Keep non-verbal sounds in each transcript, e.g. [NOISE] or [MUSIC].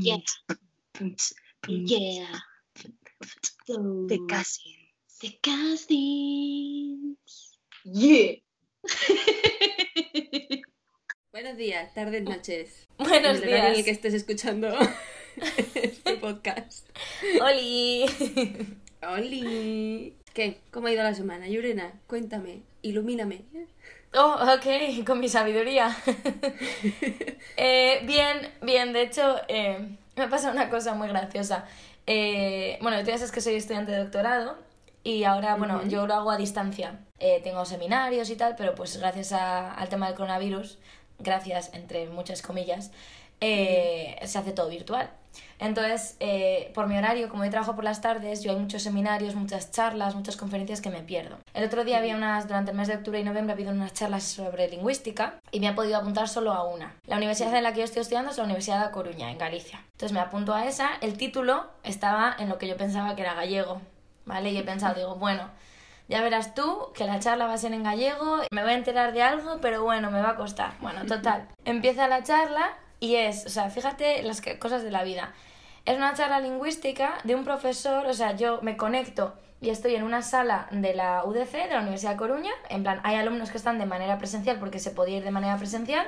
Yeah. Yeah. The Cousins. The Cousins. Yeah. Buenos días, tardes, noches. Buenos el horario en el días. que estés escuchando [LAUGHS] este podcast. Oli. ¡Oli! ¿Qué? ¿Cómo ha ido la semana, Yurena? Cuéntame, ilumíname. Oh, ok, [LAUGHS] con mi sabiduría. [LAUGHS] Eh, bien, bien, de hecho, eh, me ha pasado una cosa muy graciosa. Eh, bueno, tú ya sabes que soy estudiante de doctorado y ahora, bueno, yo lo hago a distancia. Eh, tengo seminarios y tal, pero pues gracias a- al tema del coronavirus, gracias entre muchas comillas, eh, se hace todo virtual. Entonces, eh, por mi horario, como yo trabajo por las tardes, yo hay muchos seminarios, muchas charlas, muchas conferencias que me pierdo. El otro día había unas, durante el mes de octubre y noviembre, ha habido unas charlas sobre lingüística y me he podido apuntar solo a una. La universidad en la que yo estoy estudiando es la Universidad de Coruña, en Galicia. Entonces me apunto a esa, el título estaba en lo que yo pensaba que era gallego, ¿vale? Y he pensado, digo, bueno, ya verás tú que la charla va a ser en gallego, me voy a enterar de algo, pero bueno, me va a costar. Bueno, total. [LAUGHS] Empieza la charla y es, o sea, fíjate las cosas de la vida. Es una charla lingüística de un profesor, o sea, yo me conecto y estoy en una sala de la UDC, de la Universidad de Coruña. En plan, hay alumnos que están de manera presencial porque se podía ir de manera presencial,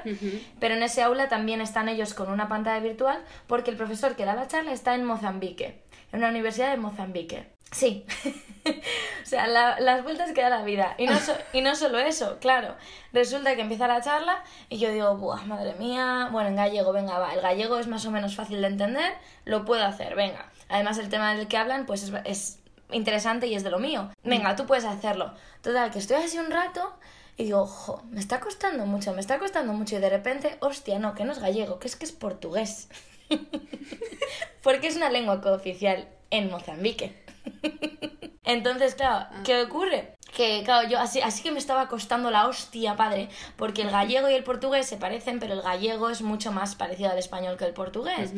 pero en ese aula también están ellos con una pantalla virtual porque el profesor que da la charla está en Mozambique, en una universidad de Mozambique. Sí. [LAUGHS] o sea, la- las vueltas que da la vida. Y no, y no solo eso, claro. Resulta que empieza la charla y yo digo, Buah, madre mía. Bueno, en gallego, venga, va. El gallego es más o menos fácil de entender, lo puedo hacer, venga. Además, el tema del que hablan, pues es, es interesante y es de lo mío. Venga, tú puedes hacerlo. Total, que estoy así un rato y digo, ojo, me está costando mucho, me está costando mucho. Y de repente, hostia, no, que no es gallego, que es que es portugués. [LAUGHS] [LAUGHS] Porque es una lengua cooficial en Mozambique. [LAUGHS] Entonces, claro, ¿qué ocurre? Que, claro, yo así, así que me estaba costando la hostia, padre, porque el gallego y el portugués se parecen, pero el gallego es mucho más parecido al español que el portugués.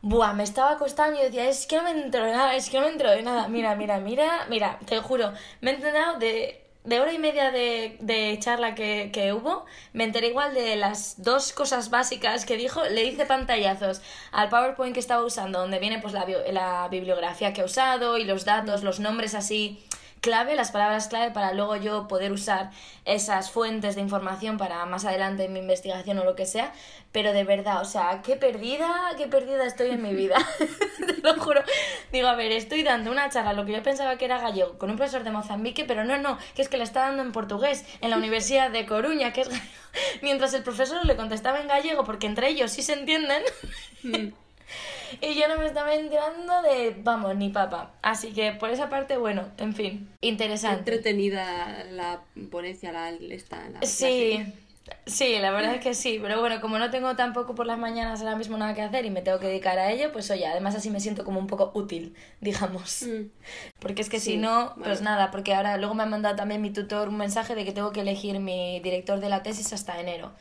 Buah, me estaba costando y yo decía, es que no me entro de nada, es que no me entro de nada. Mira, mira, mira, mira, te juro, me he enterado de, de hora y media de, de charla que, que hubo, me enteré igual de las dos cosas básicas que dijo, le hice pantallazos al PowerPoint que estaba usando, donde viene pues la, la bibliografía que ha usado y los datos, los nombres así clave, las palabras clave para luego yo poder usar esas fuentes de información para más adelante en mi investigación o lo que sea, pero de verdad, o sea, qué perdida, qué perdida estoy en mi vida, [LAUGHS] te lo juro. Digo, a ver, estoy dando una charla, lo que yo pensaba que era gallego, con un profesor de Mozambique, pero no, no, que es que le está dando en portugués, en la Universidad de Coruña, que es gallego. [LAUGHS] Mientras el profesor le contestaba en gallego, porque entre ellos sí se entienden, [LAUGHS] y yo no me estaba enterando de, vamos, ni papa. Así que por esa parte, bueno, en fin, interesante. Entretenida la ponencia, la esta, la Sí, clase. sí, la verdad es que sí, pero bueno, como no tengo tampoco por las mañanas ahora mismo nada que hacer y me tengo que dedicar a ello, pues oye, además así me siento como un poco útil, [LAUGHS] digamos. Mm. Porque es que Sí, si no, pues nada, porque ahora luego me ha mandado también mi tutor un mensaje de que tengo que elegir mi director de la tesis hasta enero.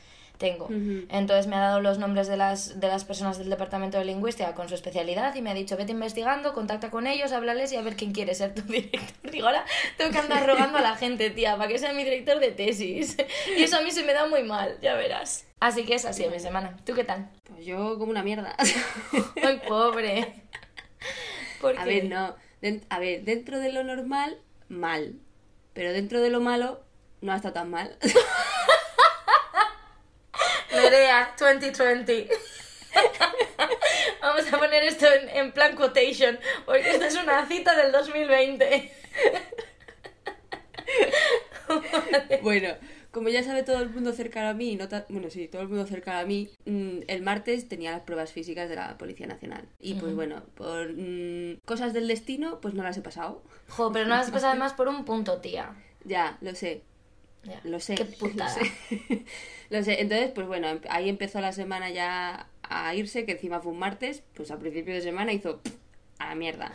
Tengo. Ujú. Entonces me ha dado los nombres de las, de las personas del departamento de lingüística con su especialidad y me ha dicho, vete investigando, contacta con ellos, háblales y a ver quién quiere ser tu [LAUGHS] director. Digo, ahora tengo que andar rogando a la gente, tía, para que sea mi director de tesis. [LAUGHS] Y eso a mí se me da muy mal, ya verás. Así que es así mi semana. ¿Tú qué tal? Pues yo como una mierda. [LAUGHS] Ay, pobre. ¿Por A qué? ver, no. A ver, dentro de lo normal, mal. Pero dentro de lo malo, no ha estado tan mal. Nerea 2020. [LAUGHS] Vamos a poner esto en, en plan quotation, porque esta es una cita del 2020. [LAUGHS] bueno, como ya sabe todo el mundo cercano a mí, no ta- bueno, sí, todo el mundo cercano a mí, mm, el martes tenía las pruebas físicas de la Policía Nacional. Y pues bueno, por mm, cosas del destino, pues no las he pasado. Jo, pero no has pasado [LAUGHS] además por un punto, tía. Ya, lo sé. Ya, Lo sé. Qué [LAUGHS] putada. Lo sé. [LAUGHS] Lo sé. Entonces, pues bueno, em- ahí empezó la semana ya a irse, que encima fue un martes, pues a principio de semana hizo a la mierda.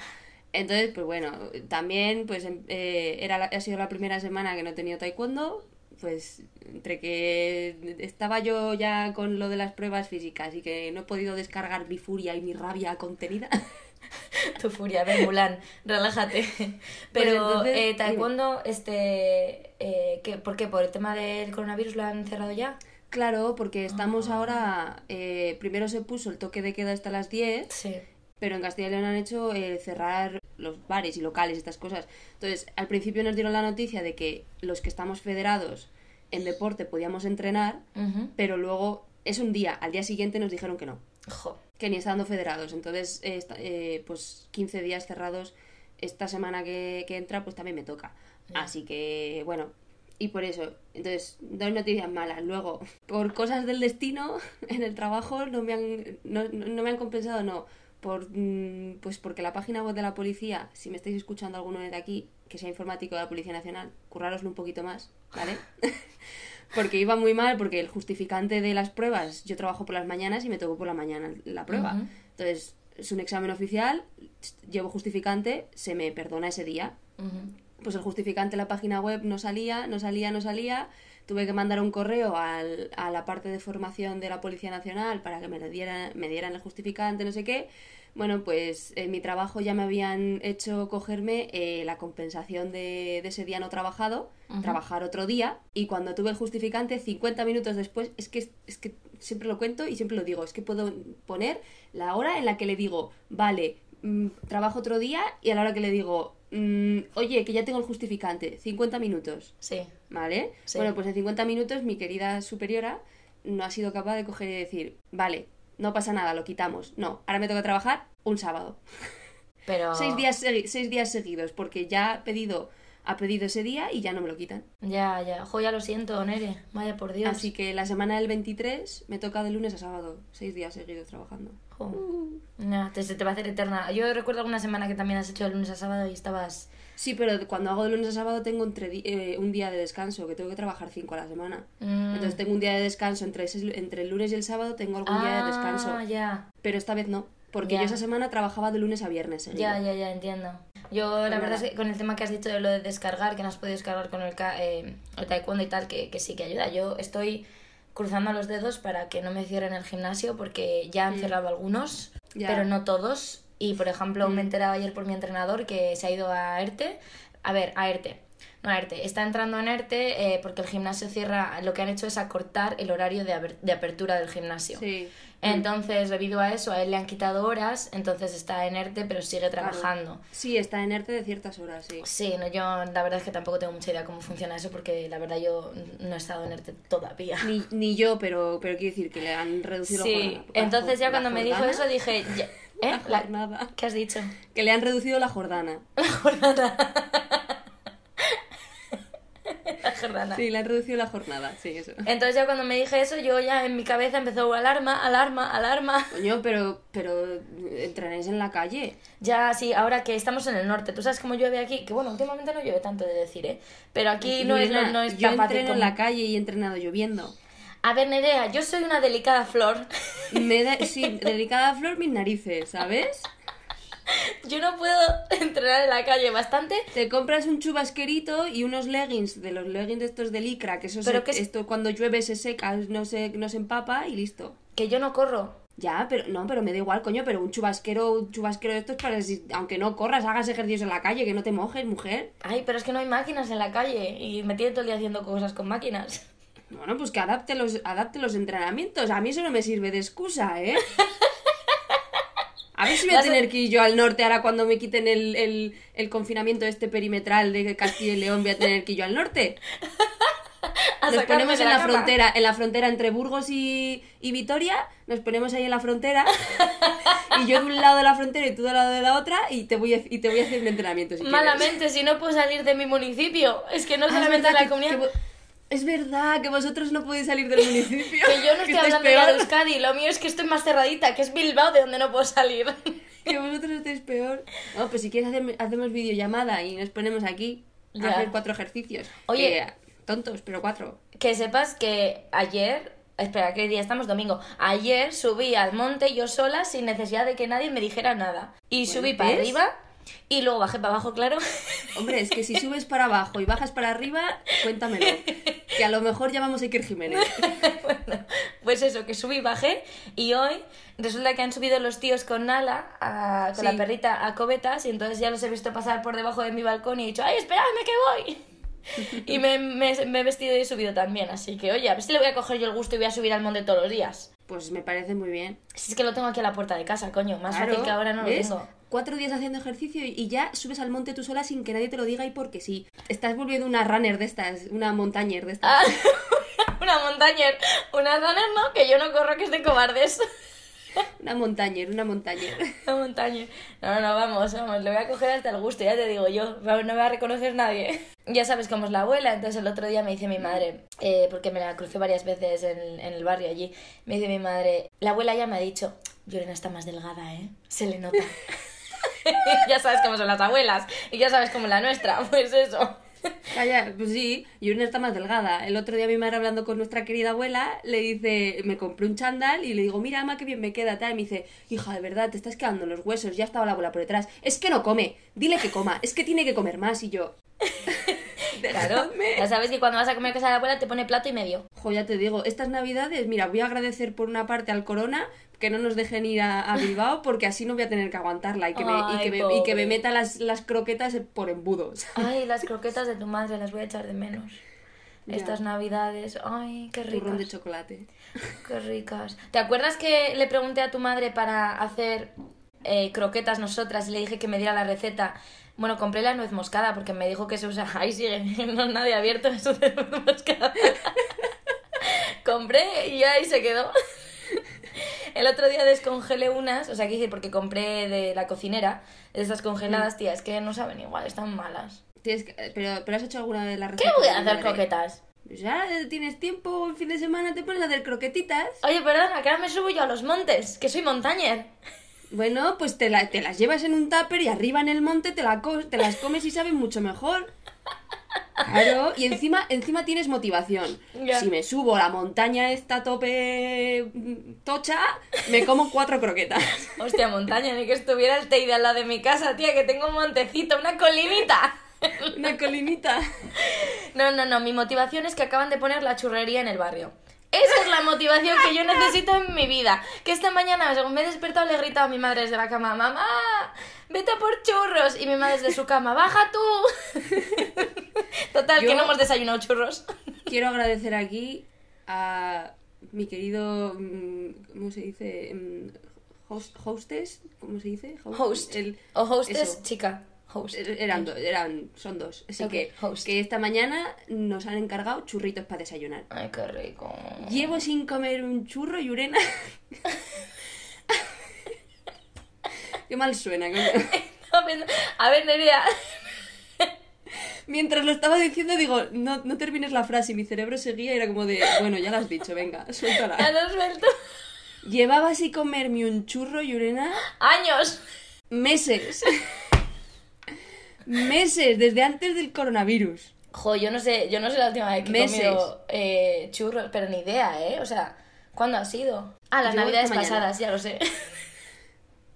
Entonces, pues bueno, también pues em- eh, era la- ha sido la primera semana que no he tenido taekwondo, pues entre que estaba yo ya con lo de las pruebas físicas y que no he podido descargar mi furia y mi rabia contenida. [LAUGHS] [LAUGHS] Tu furia, ven, Mulan, relájate. [LAUGHS] Pero, entonces, eh, taekwondo, este. Eh, ¿qué, ¿Por qué? ¿Por el tema del coronavirus lo han cerrado ya? Claro, porque estamos ahora. eh, primero se puso el toque de queda hasta las 10, Sí. pero en Castilla y León han hecho eh, cerrar los bares y locales, estas cosas. Entonces, al principio nos dieron la noticia de que los que estamos federados en deporte podíamos entrenar, pero luego es un día, al día siguiente nos dijeron que no, Jo. Que ni estando federados. Entonces, eh, eh, pues 15 días cerrados. Esta semana que, que entra, pues también me toca. Así que, bueno, y por eso, entonces, doy noticias malas. Luego, por cosas del destino, [LAUGHS] en el trabajo no me han, no, no- no me han compensado, no. Por, mm, pues porque la página web de la policía, si me estáis escuchando alguno de aquí, que sea informático de la Policía Nacional, currároslo un poquito más, ¿vale? [LAUGHS] porque iba muy mal, porque el justificante de las pruebas, yo trabajo por las mañanas y me tocó por la mañana la prueba. Ujú. Entonces, es un examen oficial, llevo justificante, se me perdona ese día. Ujú. Pues el justificante en la página web no salía, no salía, no salía. Tuve que mandar un correo al- a la parte de formación de la Policía Nacional para que me, dieran, me dieran el justificante, no sé qué. Bueno, pues en mi trabajo ya me habían hecho cogerme eh, la compensación de, de ese día no trabajado, trabajar otro día, y cuando tuve el justificante, 50 minutos después, es que, es que siempre lo cuento y siempre lo digo, es que puedo poner la hora en la que le digo, vale, mm, trabajo otro día, y a la hora que le digo, mm, oye, que ya tengo el justificante, 50 minutos. Sí. ¿Vale? Sí. Bueno, pues en 50 minutos mi querida superiora no ha sido capaz de coger y decir, vale, no pasa nada, lo quitamos. No, ahora me toca trabajar un sábado. Pero. Seis, días segui- seis días seguidos, porque ya ha pedido, ha pedido ese día y ya no me lo quitan. Ya, ya. Jo, ya lo siento, Nere. Vaya por Dios. Así que la semana del 23 me toca de lunes a sábado, seis días seguidos trabajando. Jo. Nah, te, te va a hacer eterna. Yo recuerdo alguna semana que también has hecho de lunes a sábado y estabas. Sí, pero cuando hago de lunes a sábado tengo entre eh, un día de descanso, que tengo que trabajar cinco a la semana. Mm. Entonces tengo un día de descanso entre, entre el lunes y el sábado, tengo algún día de descanso. Ah, ya. Pero esta vez no, porque yo esa semana trabajaba de lunes a viernes. seguido. Ya, ya, ya, entiendo. Yo, la verdad nada. es que con el tema que has dicho de lo de descargar, que no has podido descargar con el, ca- eh, el taekwondo y tal, que, que sí que ayuda. Yo estoy cruzando los dedos para que no me cierren el gimnasio porque ya han Mm. cerrado algunos, pero no todos. Y, por ejemplo, Mm. me he enterado ayer por mi entrenador que se ha ido a ERTE. A ver, a ERTE. No a ERTE. Está entrando en ERTE eh, porque el gimnasio cierra. Lo que han hecho es acortar el horario de, de apertura del gimnasio. Sí. Entonces, debido a eso, a él le han quitado horas, entonces está en ERTE, pero sigue trabajando. Sí, está en ERTE de ciertas horas, sí. Sí, no, yo la verdad es que tampoco tengo mucha idea cómo funciona eso, porque la verdad yo no he estado en ERTE todavía. Ni, ni yo, pero, pero quiero decir que le han reducido la Sí, jornada. la entonces ya cuando me dijo jordana. eso dije, ya- [LAUGHS] ¿eh? La La- jornada. ¿Qué has dicho? Que le han reducido la jordana. [LAUGHS] La jornada. Jornada. Sí, le han reducido la jornada, sí, eso. Entonces ya cuando me dije eso, yo ya en mi cabeza empezó alarma, alarma, alarma. Coño, pero, pero entrenáis en la calle. Ya, sí, ahora que estamos en el norte, tú sabes cómo llueve aquí, que bueno, últimamente no llueve tanto de decir, ¿eh? Pero aquí no es, no es yo tan fácil entreno en la calle y he entrenado lloviendo. A ver, Nerea, yo soy una delicada flor. Me da, [LAUGHS] sí, dedicada a flor mis narices, ¿sabes? [LAUGHS] Yo no puedo [LAUGHS] entrenar en la calle bastante. Te compras un chubasquerito y unos leggings, de los leggings estos de licra, que eso Pero se- que es- esto cuando llueve se seca, no se, no se empapa y listo. Que yo no corro. Ya, pero no, pero me da igual, coño, pero un chubasquero, un chubasquero de estos para si, aunque no corras, hagas ejercicios en la calle, que no te mojes, mujer. Ay, pero es que no hay máquinas en la calle y me tiene todo el día haciendo cosas con máquinas. Bueno, pues que adapte los, adapte los entrenamientos. A mí eso no me sirve de excusa, ¿eh? [LAUGHS] A ver si voy a tener que ir yo al norte ahora cuando me quiten el, el, el confinamiento este perimetral de Castilla y León, voy a tener que ir yo al norte. [LAUGHS] Nos ponemos en la, cama. frontera, en la frontera entre Burgos y, y Vitoria, nos ponemos ahí en la frontera, [LAUGHS] y yo de un lado de la frontera y tú del lado de la otra, y te voy a, y te voy a hacer un entrenamiento si quieres. Malamente, si no puedo salir de mi municipio. Es que no Ah, solamente la que- comunidad. que vo- es verdad que vosotros no podéis salir del municipio. [LAUGHS] Que yo no estoy hablando ya de peor. Euskadi, lo mío es que estoy más cerradita, que es Bilbao, de donde no puedo salir. [LAUGHS] Que vosotros estáis peor. No, pues si quieres hacer- hacemos videollamada y nos ponemos aquí a Ya. hacer cuatro ejercicios. Oye. Que, tontos, pero cuatro. Que sepas que ayer, espera, ¿qué día estamos? Domingo. Ayer subí al monte yo sola sin necesidad de que nadie me dijera nada. Y Bueno, subí para arriba y luego bajé para abajo, claro. [LAUGHS] Hombre, es que si subes para abajo y bajas para arriba, cuéntamelo. Que a lo mejor llamamos a Iker Jiménez. [LAUGHS] bueno, pues eso, que subí, bajé y hoy resulta que han subido los tíos con Nala, a- con Sí. la perrita, a cobetas y entonces ya los he visto pasar por debajo de mi balcón y he dicho, ¡ay, esperadme que voy! [LAUGHS] Y me, me- me he vestido y he subido también, así que oye, a ver si le voy a coger yo el gusto y voy a subir al monte todos los días. Pues me parece muy bien. Si es que lo tengo aquí a la puerta de casa, coño, más Claro, fácil que ahora no ¿ves? lo tengo. Cuatro días haciendo ejercicio y- ya subes al monte tú sola sin que nadie te lo diga y porque sí. Estás volviendo una runner de estas, una montañer de estas. Ah, [LAUGHS] una montañer, una runner no, que yo no corro, que es de cobardes. [LAUGHS] Una montañer, una montañer. Una montaña. No, no, no, vamos, vamos, le voy a coger hasta el gusto, ya te digo yo. No me va a reconocer nadie. [LAUGHS] Ya sabes cómo es la abuela, entonces el otro día me dice mi madre, eh, porque me la crucé varias veces en, en el barrio allí, me dice mi madre, la abuela ya me ha dicho, Llorena está más delgada, ¿eh? Se le nota. [LAUGHS] ya sabes cómo son las abuelas, y ya sabes cómo es la nuestra, [LAUGHS] pues eso. Calla, pues sí, y una está más delgada. El otro día mi madre hablando con nuestra querida abuela le dice, me compré un chándal y le digo, mira, ama, qué bien me queda, tal. Y me dice, hija, de verdad, te estás quedando en los huesos, ya estaba la abuela por detrás. Es que no come, dile que coma, es que tiene que comer más. Y yo, [LAUGHS] Claro, ya sabes que cuando vas a comer a casa de la abuela te pone plato y medio. Jo, ya te digo, estas navidades, mira, voy a agradecer por una parte al Corona que no nos dejen ir a, a Bilbao porque así no voy a tener que aguantarla y que me, y que me, y que me meta las, las croquetas por embudos. [LAUGHS] Ay, las croquetas de tu madre las voy a echar de menos. Ya. Estas navidades, ay, qué ricas. Turrón de chocolate. Qué ricas. ¿Te acuerdas que le pregunté a tu madre para hacer eh, croquetas nosotras y le dije que me diera la receta? Bueno, compré la nuez moscada porque me dijo que se usa. Ahí sigue, no nadie ha abierto [LAUGHS] eso de nuez moscada. [LAUGHS] compré y ahí se quedó. [LAUGHS] El otro día descongelé unas, o sea, que decir, porque compré de la cocinera, de esas congeladas, tía, es que no saben igual, están malas. Tienes que- pero, pero has hecho alguna vez la ¿Qué voy de a hacer madre? croquetas? Pues ya tienes tiempo, el fin de semana te pones a hacer croquetitas. Oye, perdona, que ahora me subo yo a los montes, que soy montañer. Bueno, pues te, la- te las llevas en un tupper y arriba en el monte te, la co- te las comes y saben mucho mejor. [LAUGHS] Claro, y encima, encima tienes motivación. Si me subo a la montaña esta tope tocha, me como cuatro croquetas. Hostia, montaña, ni que estuviera el Teide al lado de mi casa, tía, que tengo un montecito, una colinita. Una colinita. No, no, no, mi motivación es que acaban de poner la churrería en el barrio. Esa es la motivación que yo necesito en mi vida. Que esta mañana, según me he despertado, le he gritado a mi madre desde la cama, mamá, vete a por churros. Y mi madre desde su cama, baja tú. [LAUGHS] Total, Yo- que no hemos desayunado churros. Quiero agradecer aquí a mi querido. mm, ¿Cómo se dice? Mm, Host, hostess, ¿cómo se dice? Host. El- O hostess, eso. chica. Host. Eran, do- eran, son dos. Así que, host. que esta mañana nos han encargado churritos para desayunar. Ay, qué rico. Llevo sin comer un churro y urena. [LAUGHS] Qué mal suena, coño. [LAUGHS] A ver, Nerea. Mientras lo estaba diciendo, digo, no, no termines la frase y mi cerebro seguía y era como de, bueno, ya lo has dicho, venga, Ya suéltala. lo suelto. Llevaba sin comerme un churro y urena Años. meses. [LAUGHS] Meses, desde antes del coronavirus. Jo, yo no sé, yo no sé la última vez que he Meses. comido eh, churros, pero ni idea, ¿eh? O sea, ¿cuándo ha sido? Ah, las Yo navidades mañana. pasadas, ya lo sé.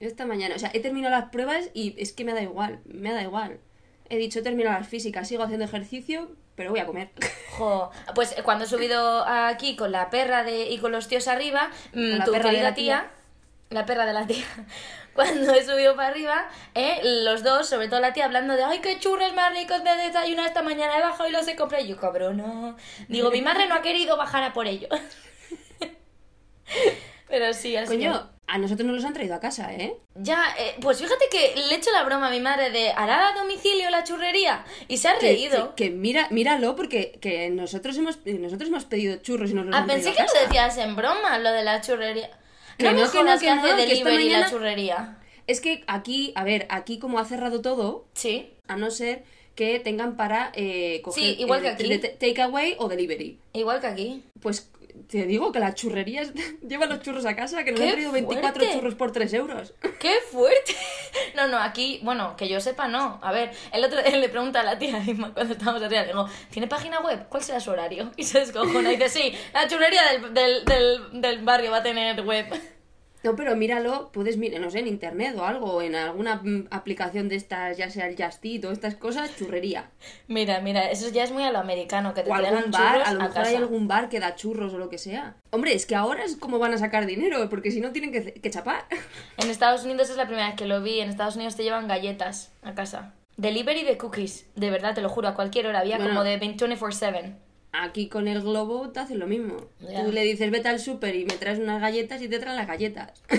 Esta mañana, o sea, he terminado las pruebas y es que me da igual, me da igual. He dicho, he terminado las físicas, sigo haciendo ejercicio, pero voy a comer. [LAUGHS] Jo, pues eh, cuando he subido aquí con la perra de, y con los tíos arriba, mm, Con la tu perra de querida la tía, tía. la perra de la tía, [LAUGHS] cuando he subido para arriba, eh, los dos, sobre todo la tía, hablando de, ay, qué churros más ricos de desayunar esta mañana, he bajado y los he comprado. Y yo, cabrón, no. Digo, mi madre no ha querido bajar a por ello. [LAUGHS] Pero sí, así Coño, a nosotros nos los han traído a casa, ¿eh? Ya, eh, pues fíjate que le he hecho la broma a mi madre de ¿hará a domicilio la churrería? Y se ha Que, reído. que, que mira, míralo porque que nosotros hemos nosotros hemos pedido churros y nos los Ah, han pensé traído que a lo decías en broma, lo de la churrería. Que No, no, que no, que que, no, que esta la churrería. Es que aquí, a ver, aquí como ha cerrado todo, Sí, a no ser que tengan para eh, coger Sí, igual que aquí. takeaway o delivery. igual que aquí. Pues te digo que las churrerías [LAUGHS] llevan los churros a casa, que nos ¡Qué han traído 24 fuerte! churros por 3 euros. [LAUGHS] ¡Qué fuerte! No, no, aquí, bueno, que yo sepa, no. A ver, el otro [LAUGHS] le pregunta a la tía Inma cuando estábamos arriba, le digo, ¿tiene página web? ¿Cuál será su horario? Y se descojona y dice, sí, la churrería del, del, del, del barrio va a tener web. No, pero míralo, puedes mirar, no sé, en internet o algo, en alguna mm, aplicación de estas, ya sea el Just Eat o estas cosas, churrería. Mira, mira, eso ya es muy a lo americano, que te O algún bar, a lo a mejor hay algún bar que da churros o lo que sea. Hombre, es que ahora es como van a sacar dinero, porque si no tienen que, que chapar. [LAUGHS] En Estados Unidos es la primera vez que lo vi. En Estados Unidos te llevan galletas a casa. Delivery de cookies, de verdad, te lo juro, a cualquier hora. Había Bueno. como de 24-7. Aquí con el globo te hace lo mismo. Ya. Tú le dices, vete al súper y me traes unas galletas y te traen las galletas. [LAUGHS]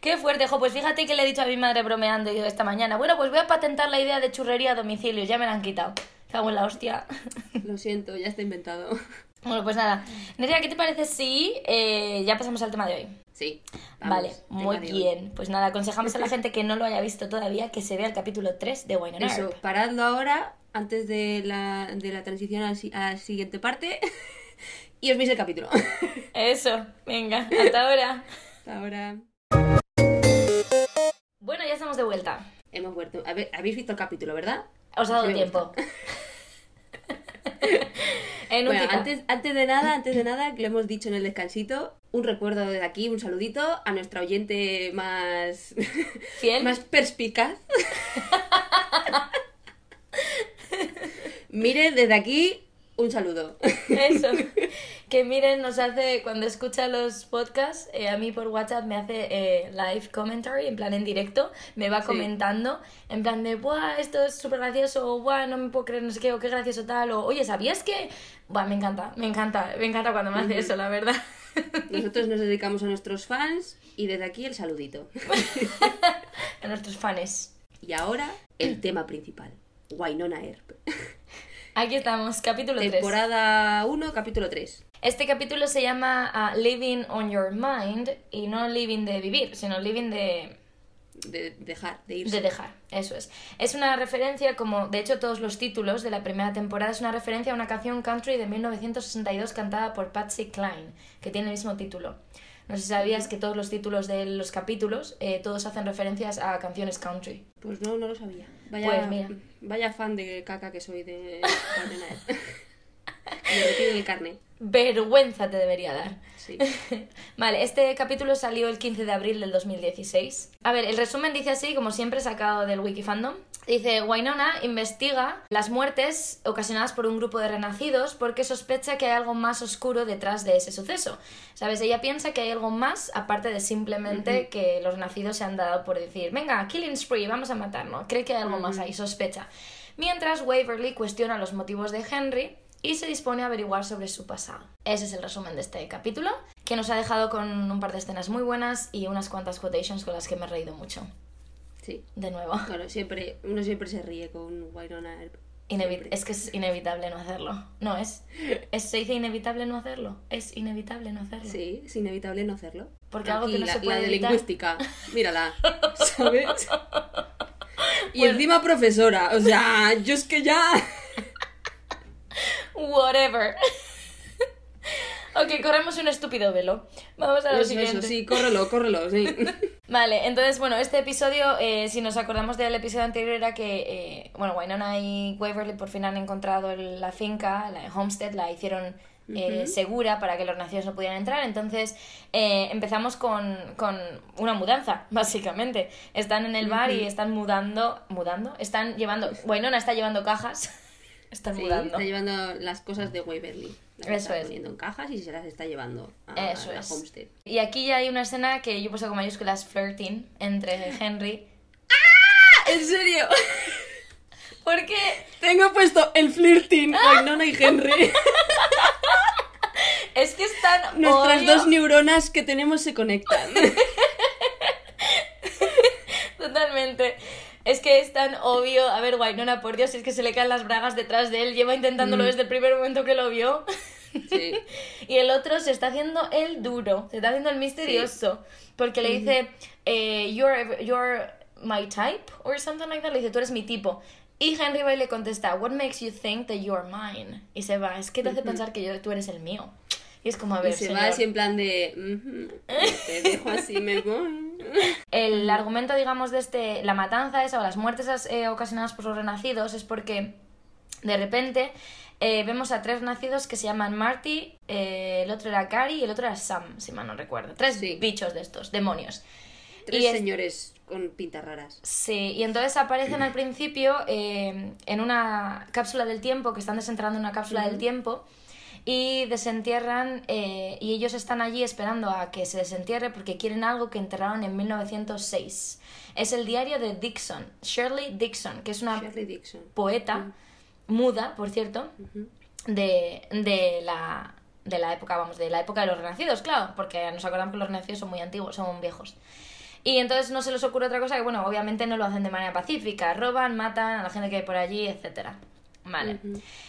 Qué fuerte, jo, pues fíjate que le he dicho a mi madre bromeando yo esta mañana. Bueno, pues voy a patentar la idea de churrería a domicilio, ya me la han quitado. Cago en la hostia. [LAUGHS] Lo siento, ya está inventado. Bueno, pues nada. Nerea, ¿qué te parece si eh, ya pasamos al tema de hoy? Sí. vamos, vale, muy bien. Pues nada, aconsejamos a la [LAUGHS] gente que no lo haya visto todavía que se vea el capítulo 3 de Wine Eso, paradlo ahora, antes de la, de la transición a la, si- a la siguiente parte, [LAUGHS] y os veis el capítulo. [LAUGHS] Eso, venga, hasta ahora. Hasta ahora. Bueno, ya estamos de vuelta. Hemos vuelto. Habéis visto el capítulo, ¿verdad? Os ha dado Sí, tiempo. [LAUGHS] en un Bueno, antes, antes de nada, antes de nada, que lo hemos dicho en el descansito, un recuerdo desde aquí, un saludito a nuestra oyente más, Fiel. más perspicaz. Mire, desde aquí, un saludo. Eso. [LAUGHS] Que miren, nos hace, cuando escucha los podcasts, eh, a mí por WhatsApp me hace eh, live commentary, en plan en directo, me va Sí. comentando, en plan de, ¡buah, esto es súper gracioso! o ¡buah, no me puedo creer, no sé qué, o qué gracioso tal! O, oye, ¿sabías que...? Buah, me encanta, me encanta, me encanta cuando me hace eso, la verdad. Nosotros nos [LAUGHS] dedicamos a nuestros fans y desde aquí el saludito. [LAUGHS] a nuestros fans. Y ahora, el tema principal. Wynonna Earp. Aquí estamos, capítulo 3. Temporada 1, capítulo 3. Este capítulo se llama ah, Living on Your Mind y no living de vivir, sino living de, De dejar, de irse. de dejar, eso es. Es una referencia, como de hecho todos los títulos de la primera temporada, es una referencia a una canción country de 1962 cantada por Patsy Cline, que tiene el mismo título. No sé si sabías que todos los títulos de los capítulos, eh, todos hacen referencias a canciones country. Pues no, no lo sabía. Vaya, Pues mira. vaya fan de caca que soy de. [LAUGHS] Me retiro el carne. Vergüenza te debería dar. Sí. [LAUGHS] Vale, este capítulo salió el 15 de abril del 2016. A ver, el resumen dice así, como siempre, sacado del Wikifandom. Dice, Wynonna investiga las muertes ocasionadas por un grupo de renacidos porque sospecha que hay algo más oscuro detrás de ese suceso. ¿Sabes? Ella piensa que hay algo más aparte de simplemente que los renacidos se han dado por decir, venga, killing spree, vamos a matarnos. Cree que hay algo más ahí, sospecha. Mientras Waverly cuestiona los motivos de Henry y se dispone a averiguar sobre su pasado. Ese es el resumen de este capítulo, que nos ha dejado con un par de escenas muy buenas y unas cuantas quotations con las que me he reído mucho. Sí. De nuevo. Bueno, siempre, uno siempre se ríe con Wynonna Earp. Inevi- es que es inevitable no hacerlo. No, es, es. ¿Se dice inevitable no hacerlo? Es inevitable no hacerlo. Sí, es inevitable no hacerlo. Porque algo que no la, se puede la de evitar- lingüística, mírala, [LAUGHS] ¿sabes? [LAUGHS] Y encima profesora, o sea, yo es que ya... Whatever. [LAUGHS] ok, corremos un estúpido velo. Vamos a lo Eso, siguiente. eso, sí, córrelo, córrelo, sí. [LAUGHS] Vale, entonces, bueno, este episodio, eh, si nos acordamos del episodio anterior, era que, eh, bueno, Wynonna y Waverly por fin han encontrado la finca, la Homestead, la hicieron eh, segura para que los nacidos no pudieran entrar. Entonces, eh, empezamos con, con una mudanza, [LAUGHS] básicamente. Están en el bar y están mudando, mudando, están llevando, Wynonna está llevando cajas, están Sí, mudando. está llevando las cosas de Waverly. Las Eso está es. poniendo en cajas y se las está llevando a Eso la es. homestead. Y aquí ya hay una escena que yo puesto con mayúsculas flirting entre Henry. ¿En serio? [LAUGHS] Porque Tengo puesto el flirting, Wynonna y Henry. [LAUGHS] es que están Nuestras obvio- dos neuronas que tenemos se conectan. [LAUGHS] Totalmente. Es que es tan obvio. A ver, Wynonna, por Dios, es que se le caen las bragas detrás de él. Lleva intentándolo desde el primer momento que lo vio. Sí. [LAUGHS] Y el otro se está haciendo el duro, se está haciendo el misterioso. Porque le dice, eh, you're, you're my type, or something like that. Le dice, tú eres mi tipo. Y Henry va y le contesta, what makes you think that you're mine? Y se va, es que te hace pensar que yo, tú eres el mío. Y es como, a ver, Y se señor. va así en plan de... "Ujú, te dejo así, me voy. El argumento, digamos, de este, la matanza esa o las muertes eh, ocasionadas por los renacidos es porque de repente eh, vemos a tres nacidos que se llaman Marty, eh, el otro era Gary y el otro era Sam, si mal no recuerdo. Tres Sí. bichos de estos, demonios. Tres Y es- señores con pintas raras. Sí, y entonces aparecen al principio eh, en una cápsula del tiempo, que están desenterrando una cápsula del tiempo, y desentierran eh, y ellos están allí esperando a que se desentierre porque quieren algo que enterraron en 1906. Es el diario de Dixon, Shirley Dixon, que es una Dixon. poeta muda, por cierto, de, de la de la época, vamos, de la época de los renacidos, claro, porque nos acordamos que los renacidos son muy antiguos, son viejos. Y entonces no se les ocurre otra cosa que, bueno, obviamente no lo hacen de manera pacífica, roban, matan a la gente que hay por allí, etcétera. Vale.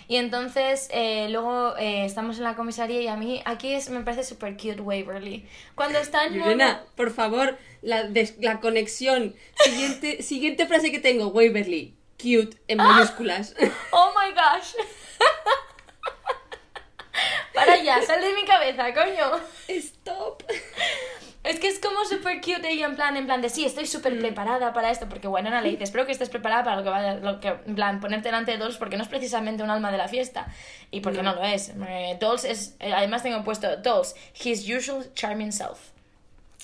Y entonces eh, luego eh, estamos en la comisaría y a mí aquí es, me parece súper cute Waverly. Cuando está en modo- Yurena, por favor, la, des- la conexión. Siguiente, [LAUGHS] siguiente frase que tengo, Waverly. Cute, en mayúsculas. [LAUGHS] Oh my gosh. [LAUGHS] Para ya, sal de mi cabeza, coño. Stop. Es que es como súper cute ella en plan, en plan de sí, estoy súper preparada para esto, porque bueno, le dice, espero que estés preparada para lo que vaya, lo que, en plan, ponerte delante de Dolls, porque no es precisamente un alma de la fiesta, y porque no, lo es. Eh, Dolls es, eh, además tengo puesto Dolls, his usual charming self.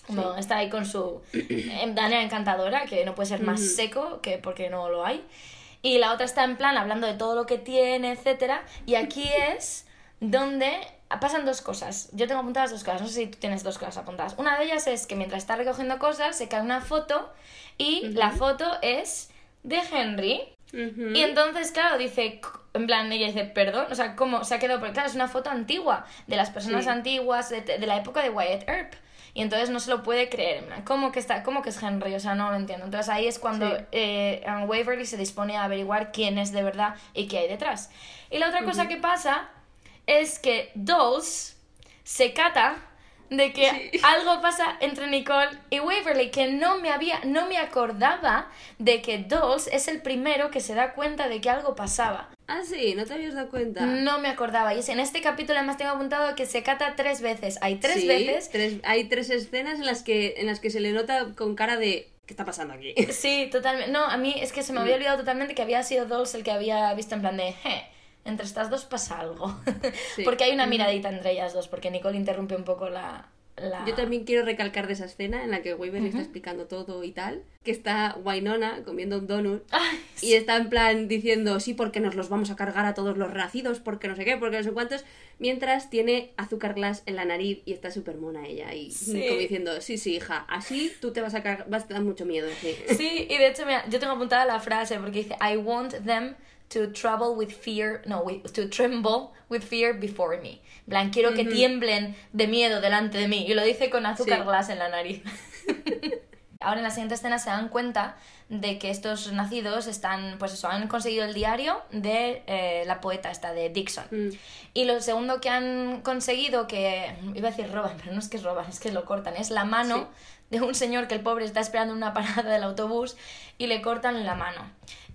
Como está ahí con su eh, manera encantadora, que no puede ser más seco, que porque no lo hay. Y la otra está en plan hablando de todo lo que tiene, etcétera. Y aquí es donde pasan dos cosas. Yo tengo apuntadas dos cosas. No sé si tú tienes dos cosas apuntadas. Una de ellas es que mientras está recogiendo cosas, se cae una foto y la foto es de Henry. Y entonces, claro, dice, en plan, ella dice, perdón, o sea, ¿cómo se ha quedado? Porque claro, es una foto antigua, de las personas Sí. antiguas, de, de la época de Wyatt Earp. Y entonces no se lo puede creer, ¿cómo que, está, ¿cómo que es Henry? O sea, no lo entiendo. Entonces ahí es cuando Sí. eh, Waverly se dispone a averiguar quién es de verdad y qué hay detrás. Y la otra cosa que pasa es que Dolls se cata de que Sí. algo pasa entre Nicole y Waverly, que no me había, no me acordaba de que Dolls es el primero que se da cuenta de que algo pasaba. Ah, sí, no te habías dado cuenta. No me acordaba. Y es- en este capítulo además tengo apuntado que se cata tres veces. Hay tres Sí, veces. tres- hay tres escenas en las que en las que se le nota con cara de ¿qué está pasando aquí? Sí, totalmente. No, a mí es que se me había olvidado totalmente que había sido Dolls el que había visto en plan de, "Je, entre estas dos pasa algo. [LAUGHS] Sí. porque hay una miradita entre ellas dos, porque Nicole interrumpe un poco la... la... Yo también quiero recalcar de esa escena en la que Waverly está explicando todo y tal, que está Wynonna comiendo un donut [LAUGHS] Ay, y está en plan diciendo, sí, porque nos los vamos a cargar a todos los renacidos, porque no sé qué, porque no sé cuántos, mientras tiene azúcar glass en la nariz y está súper mona ella y Sí. como diciendo, sí, sí, hija, así tú te vas a vas a dar mucho miedo. sí". Sí, y de hecho, mira, yo tengo apuntada la frase porque dice, I want them to trouble with fear, no, with- to tremble with fear before me. En plan, quiero que tiemblen de miedo delante de mí. Y lo dice con azúcar Sí. glass en la nariz. [LAUGHS] Ahora en la siguiente escena se dan cuenta de que estos nacidos están, pues eso, han conseguido el diario de eh, la poeta esta, de Dixon. Mm. Y lo segundo que han conseguido, que iba a decir roban, pero no es que roban, es que lo cortan, es la mano de un señor que el pobre está esperando en una parada del autobús y le cortan la mano.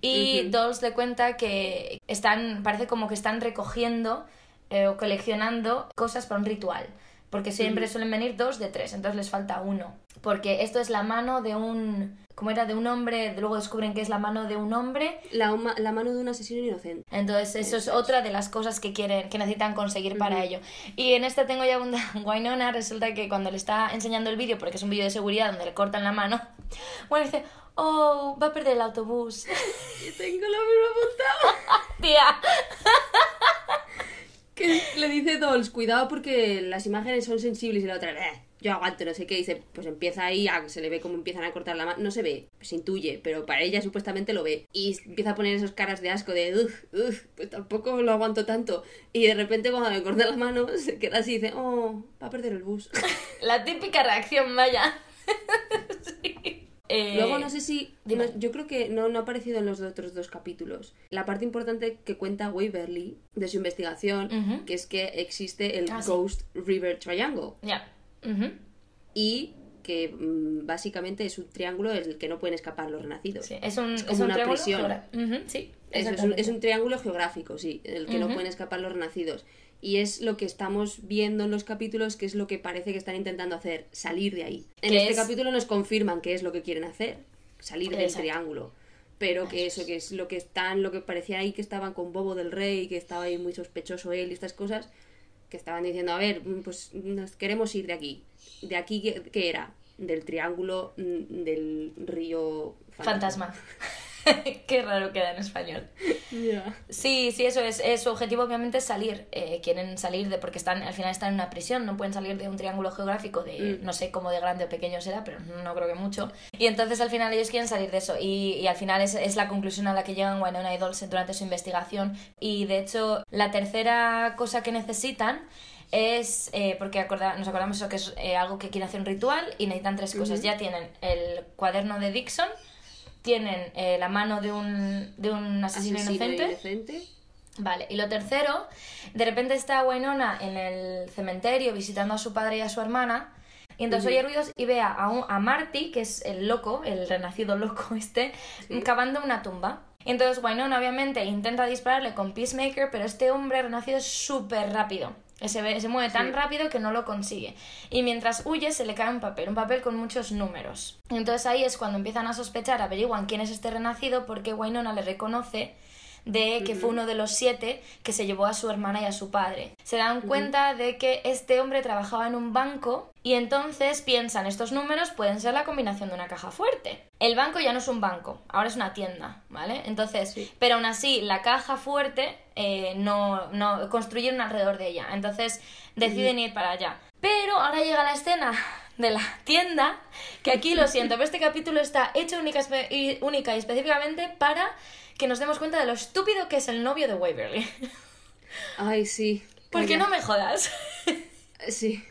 Y Ujú. Dolls le cuenta que están, parece como que están recogiendo eh, o coleccionando cosas para un ritual. Porque siempre suelen venir dos de tres, entonces les falta uno. Porque esto es la mano de un. ¿Cómo era? De un hombre. Luego descubren que es la mano de un hombre. La, la mano de un asesino inocente. Entonces, eso es otra de las cosas que quieren, que necesitan conseguir para ello. Y en este tengo ya un [LAUGHS] Wynonna, resulta que cuando le está enseñando el vídeo, porque es un vídeo de seguridad donde le cortan la mano, [LAUGHS] bueno, dice, oh, va a perder el autobús. [LAUGHS] Yo tengo lo mismo apuntado. [LAUGHS] Tía. [LAUGHS] Que le dice Dolls, cuidado porque las imágenes son sensibles y la otra, "Eh, yo aguanto, no sé qué, y se, pues empieza ahí, a- se le ve como empiezan a cortar la mano, no se ve, se intuye, pero para ella supuestamente lo ve, y empieza a poner esas caras de asco de, uff, uff, pues tampoco lo aguanto tanto, y de repente cuando le corta la mano, se queda así y dice, oh, va a perder el bus. La típica reacción, vaya. Sí. Eh, Luego no sé si. no- yo creo que no, no ha aparecido en los otros dos capítulos. La parte importante que cuenta Waverly de su investigación, que es que existe el Ah, sí. Ghost River Triangle. Ya. Y que mm, básicamente es un triángulo del que no pueden escapar los renacidos. Sí, es un, Es como es un una triángulo prisión. sí, Eso, es, un, exactamente. es un triángulo geográfico, sí, del que no pueden escapar los renacidos. Y es lo que estamos viendo en los capítulos, que es lo que parece que están intentando hacer, salir de ahí. En Que este es- capítulo nos confirman qué es lo que quieren hacer, salir del Exacto. triángulo. Pero que eso, que es lo que están, lo que parecía ahí que estaban con Bobo del Rey, que estaba ahí muy sospechoso él y estas cosas, que estaban diciendo, a ver, mm, pues nos queremos ir de aquí. ¿De aquí qué, qué era? Del triángulo mm, del río Fantasma. [LAUGHS] [LAUGHS] Qué raro queda en español. Ya. Sí, sí, eso es. eh, su objetivo obviamente es salir. eh, quieren salir de. porque están al final están en una prisión, no pueden salir de un triángulo geográfico de. Mm. no sé cómo de grande o pequeño será, pero no creo que mucho. Y entonces al final ellos quieren salir de eso. Y, y al final es, es la conclusión a la que llegan Winona y Dawson durante su investigación. Y de hecho, la tercera cosa que necesitan es. eh, porque acorda- nos acordamos eso que es eh, algo que quieren hacer un ritual y necesitan tres cosas. Ya tienen el cuaderno de Dixon. Tienen eh, la mano de un, de un asesino, Asesino inocente. inocente. Vale, y lo tercero, de repente está Winona en el cementerio visitando a su padre y a su hermana, y entonces oye ruidos y ve a, un- a Marty, que es el loco, el renacido loco [LAUGHS] este, cavando una tumba. Y entonces Winona obviamente intenta dispararle con Peacemaker, pero este hombre renacido es súper rápido. Se, ve- se mueve tan Sí. rápido que no lo consigue. Y mientras huye se le cae un papel, un papel con muchos números. Entonces ahí es cuando empiezan a sospechar, averiguan quién es este renacido porque Winona le reconoce de que fue uno de los siete que se llevó a su hermana y a su padre. Se dan cuenta de que este hombre trabajaba en un banco y entonces piensan, estos números pueden ser la combinación de una caja fuerte. El banco ya no es un banco, ahora es una tienda, ¿vale? Entonces, Sí. pero aún así, la caja fuerte eh, no, no construyeron alrededor de ella. Entonces deciden ir para allá. Pero ahora llega la escena de la tienda, que aquí lo siento, pero este capítulo está hecho única, única y específicamente para que nos demos cuenta de lo estúpido que es el novio de Waverly. [LAUGHS] Ay, sí. Porque no me jodas. Sí.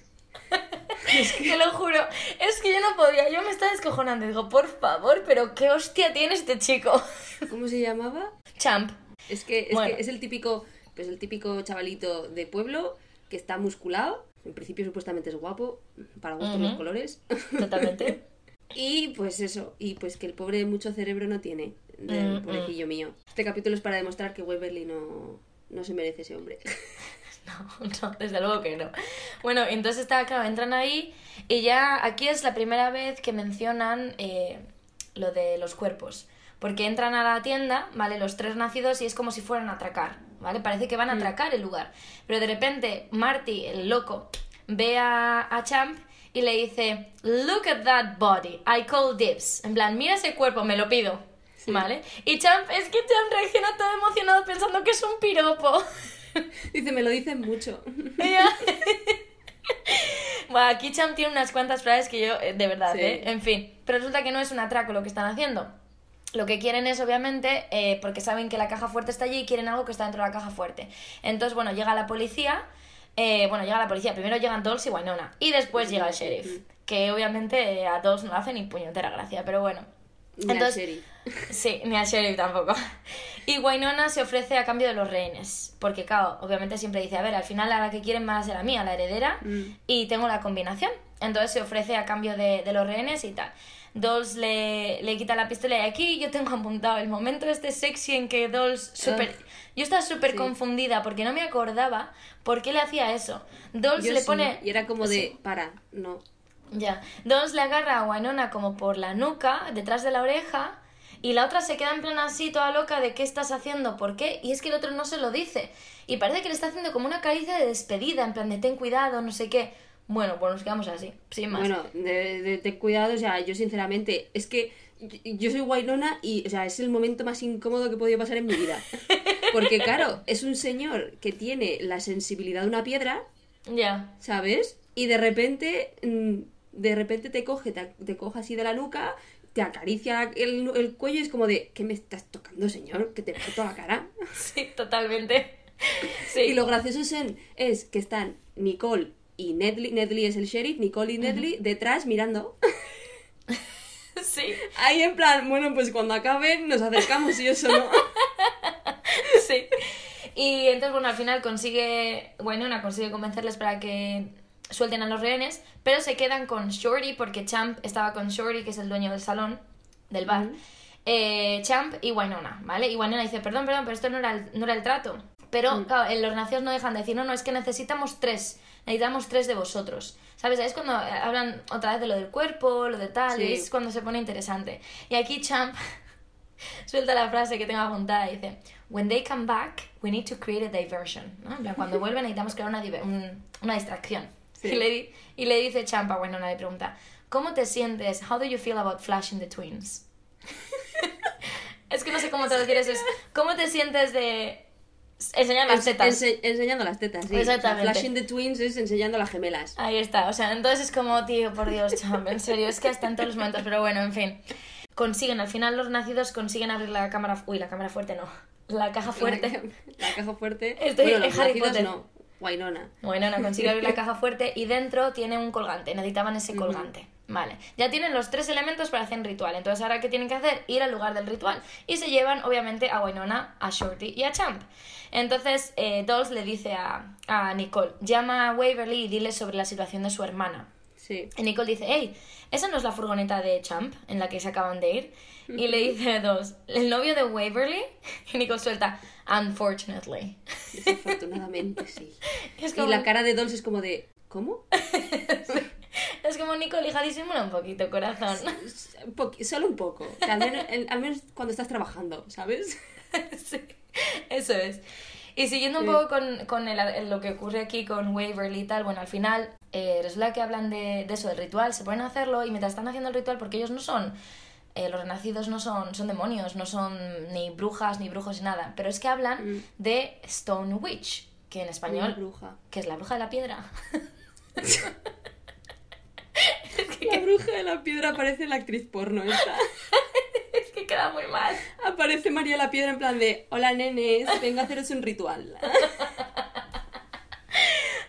[LAUGHS] Te lo juro. Es que yo no podía. Yo me estaba descojonando. Digo, por favor, pero qué hostia tiene este chico. [LAUGHS] ¿Cómo se llamaba? Champ. Es que es, Bueno. que es el típico, pues el típico chavalito de pueblo que está musculado. En principio supuestamente es guapo, para gustos los colores. Totalmente. Y pues eso, y pues que el pobre mucho cerebro no tiene, del Mm, pobrecillo mío. Este capítulo es para demostrar que Waverly no, no se merece ese hombre. [LAUGHS] No, no, desde luego que no. Bueno, entonces está, claro, entran ahí y ya aquí es la primera vez que mencionan eh, lo de los cuerpos. Porque entran a la tienda, ¿vale? Los tres nacidos y es como si fueran a atracar, ¿vale? Parece que van a atracar el lugar. Pero de repente Marty, el loco, ve a, a Champ y le dice, look at that body, I call dibs. En plan, mira ese cuerpo, me lo pido. ¿Vale? Y Champ, es que Champ reacciona todo emocionado pensando que es un piropo. [LAUGHS] Dice, me lo dicen mucho. [LAUGHS] [LAUGHS] Bueno, aquí Champ tiene unas cuantas frases que yo, eh, de verdad, Sí. ¿eh? En fin. Pero resulta que no es un atraco lo que están haciendo. Lo que quieren es, obviamente, eh, porque saben que la caja fuerte está allí y quieren algo que está dentro de la caja fuerte. Entonces, bueno, llega la policía. eh, bueno, llega la policía. Primero llegan Dolls y Winona. Y después llega el sheriff. Que obviamente eh, a Dolls no le hace ni puñetera gracia, pero bueno. Ni al Entonces- sheriff. [LAUGHS] Sí, ni al sheriff tampoco. [LAUGHS] Y Wynonna se ofrece a cambio de los rehenes. Porque, claro, obviamente siempre dice, a ver, al final a la que quieren más a la mía, la heredera, Mm. y tengo la combinación. Entonces se ofrece a cambio de, de los rehenes y tal. Dolls le, le quita la pistola y aquí yo tengo apuntado el momento este sexy en que Dolls super... Ah, yo estaba súper sí. confundida porque no me acordaba por qué le hacía eso. Dolls Yo le sí, pone... Y era como de, para, no. Ya. Dolls le agarra a Winona como por la nuca, detrás de la oreja, y la otra se queda en plan así, toda loca, de qué estás haciendo, por qué, y es que el otro no se lo dice. Y parece que le está haciendo como una caricia de despedida, en plan de ten cuidado, no sé qué. Bueno, pues nos quedamos así, sin más. Bueno, de, de- ten cuidado, o sea, yo sinceramente, es que yo- soy Wainona y, o sea, es el momento más incómodo que he podido pasar en mi vida. [LAUGHS] Porque, claro, es un señor que tiene la sensibilidad de una piedra, Ya. ¿sabes? Y de repente, mm, de repente te coge, te, te coge así de la nuca, te acaricia el, el cuello y es como de, ¿qué me estás tocando, señor? Que te parto la cara. [LAUGHS] Sí, totalmente. [LAUGHS] Sí. Y lo gracioso es, en- es que están Nicole y Nedley, Nedley es el sheriff, Nicole y Nedley detrás mirando. [LAUGHS] Sí, Ahí en plan, bueno, pues cuando acaben nos acercamos y eso no. sí. Y entonces, bueno, al final consigue, Winona consigue convencerles para que suelten a los rehenes, pero se quedan con Shorty porque Champ estaba con Shorty, que es el dueño del salón, del bar. Eh, Champ y Winona, ¿vale? Y Winona dice, perdón, perdón, pero esto no era el, no era el trato. Pero, claro, en los nacidos no dejan de decir, no, no, es que necesitamos tres, necesitamos tres de vosotros. ¿Sabes? Es cuando eh, hablan otra vez de lo del cuerpo, lo de tal, Sí. es cuando se pone interesante. Y aquí Champ [LAUGHS] suelta la frase que tengo apuntada y dice When they come back, we need to create a diversion. ¿no? Cuando vuelven necesitamos crear una, un- una distracción. Sí. [LAUGHS] Y, le, y le dice Champa, bueno, le pregunta, ¿cómo te sientes? How do you feel about Flash and the Twins? [LAUGHS] Es que no sé cómo traducir eso. Es, ¿Cómo te sientes de enseñar las tetas? Ense- enseñando las tetas, sí. Exactamente. O sea, flashing the twins es enseñando las gemelas. Ahí está, o sea, entonces es como, tío, por Dios, champ, en serio, es que hasta en todos los momentos, pero bueno, en fin. Consiguen, al final los nacidos consiguen abrir la cámara, uy, la cámara fuerte no, la caja fuerte. [LAUGHS] La, caja fuerte. Estoy bueno, en Harry Potter. no. Wainona. No, consigue abrir la [LAUGHS] caja fuerte y dentro tiene un colgante, necesitaban ese colgante. Vale, ya tienen los tres elementos para hacer un ritual, entonces ahora ¿qué tienen que hacer? Ir al lugar del ritual. Y se llevan, obviamente, a Winona, a Shorty y a Champ. Entonces, eh, Dolls le dice a, a Nicole, llama a Waverly y dile sobre la situación de su hermana. Sí. Y Nicole dice, hey, ¿esa no es la furgoneta de Champ en la que se acaban de ir? Y le dice dos, ¿el novio de Waverly? [LAUGHS] Y Nicole suelta, unfortunately. Desafortunadamente, sí. [LAUGHS] Es Y como, la cara de Dolls es como de. ¿Cómo? [LAUGHS] es como Nicole, hija, disimula un poquito, corazón. Solo un poco. Al, menos, al menos cuando estás trabajando, ¿sabes? Sí, eso es. Y siguiendo un poco con, con el- lo que ocurre aquí con Waverly y tal, bueno, al final eh, resulta que hablan de, de eso, del ritual, se ponen a hacerlo y mientras están haciendo el ritual, porque ellos no son, eh, los renacidos no son, son demonios, no son ni brujas, ni brujos, ni nada, pero es que hablan Mm. de Stone Witch, que en español, bruja. que es la bruja de la piedra. [LAUGHS] La bruja de la piedra parece la actriz porno esta. [LAUGHS] [LAUGHS] es que queda muy mal. Aparece María la piedra en plan de Hola nenes, venga a haceros un ritual. [LAUGHS]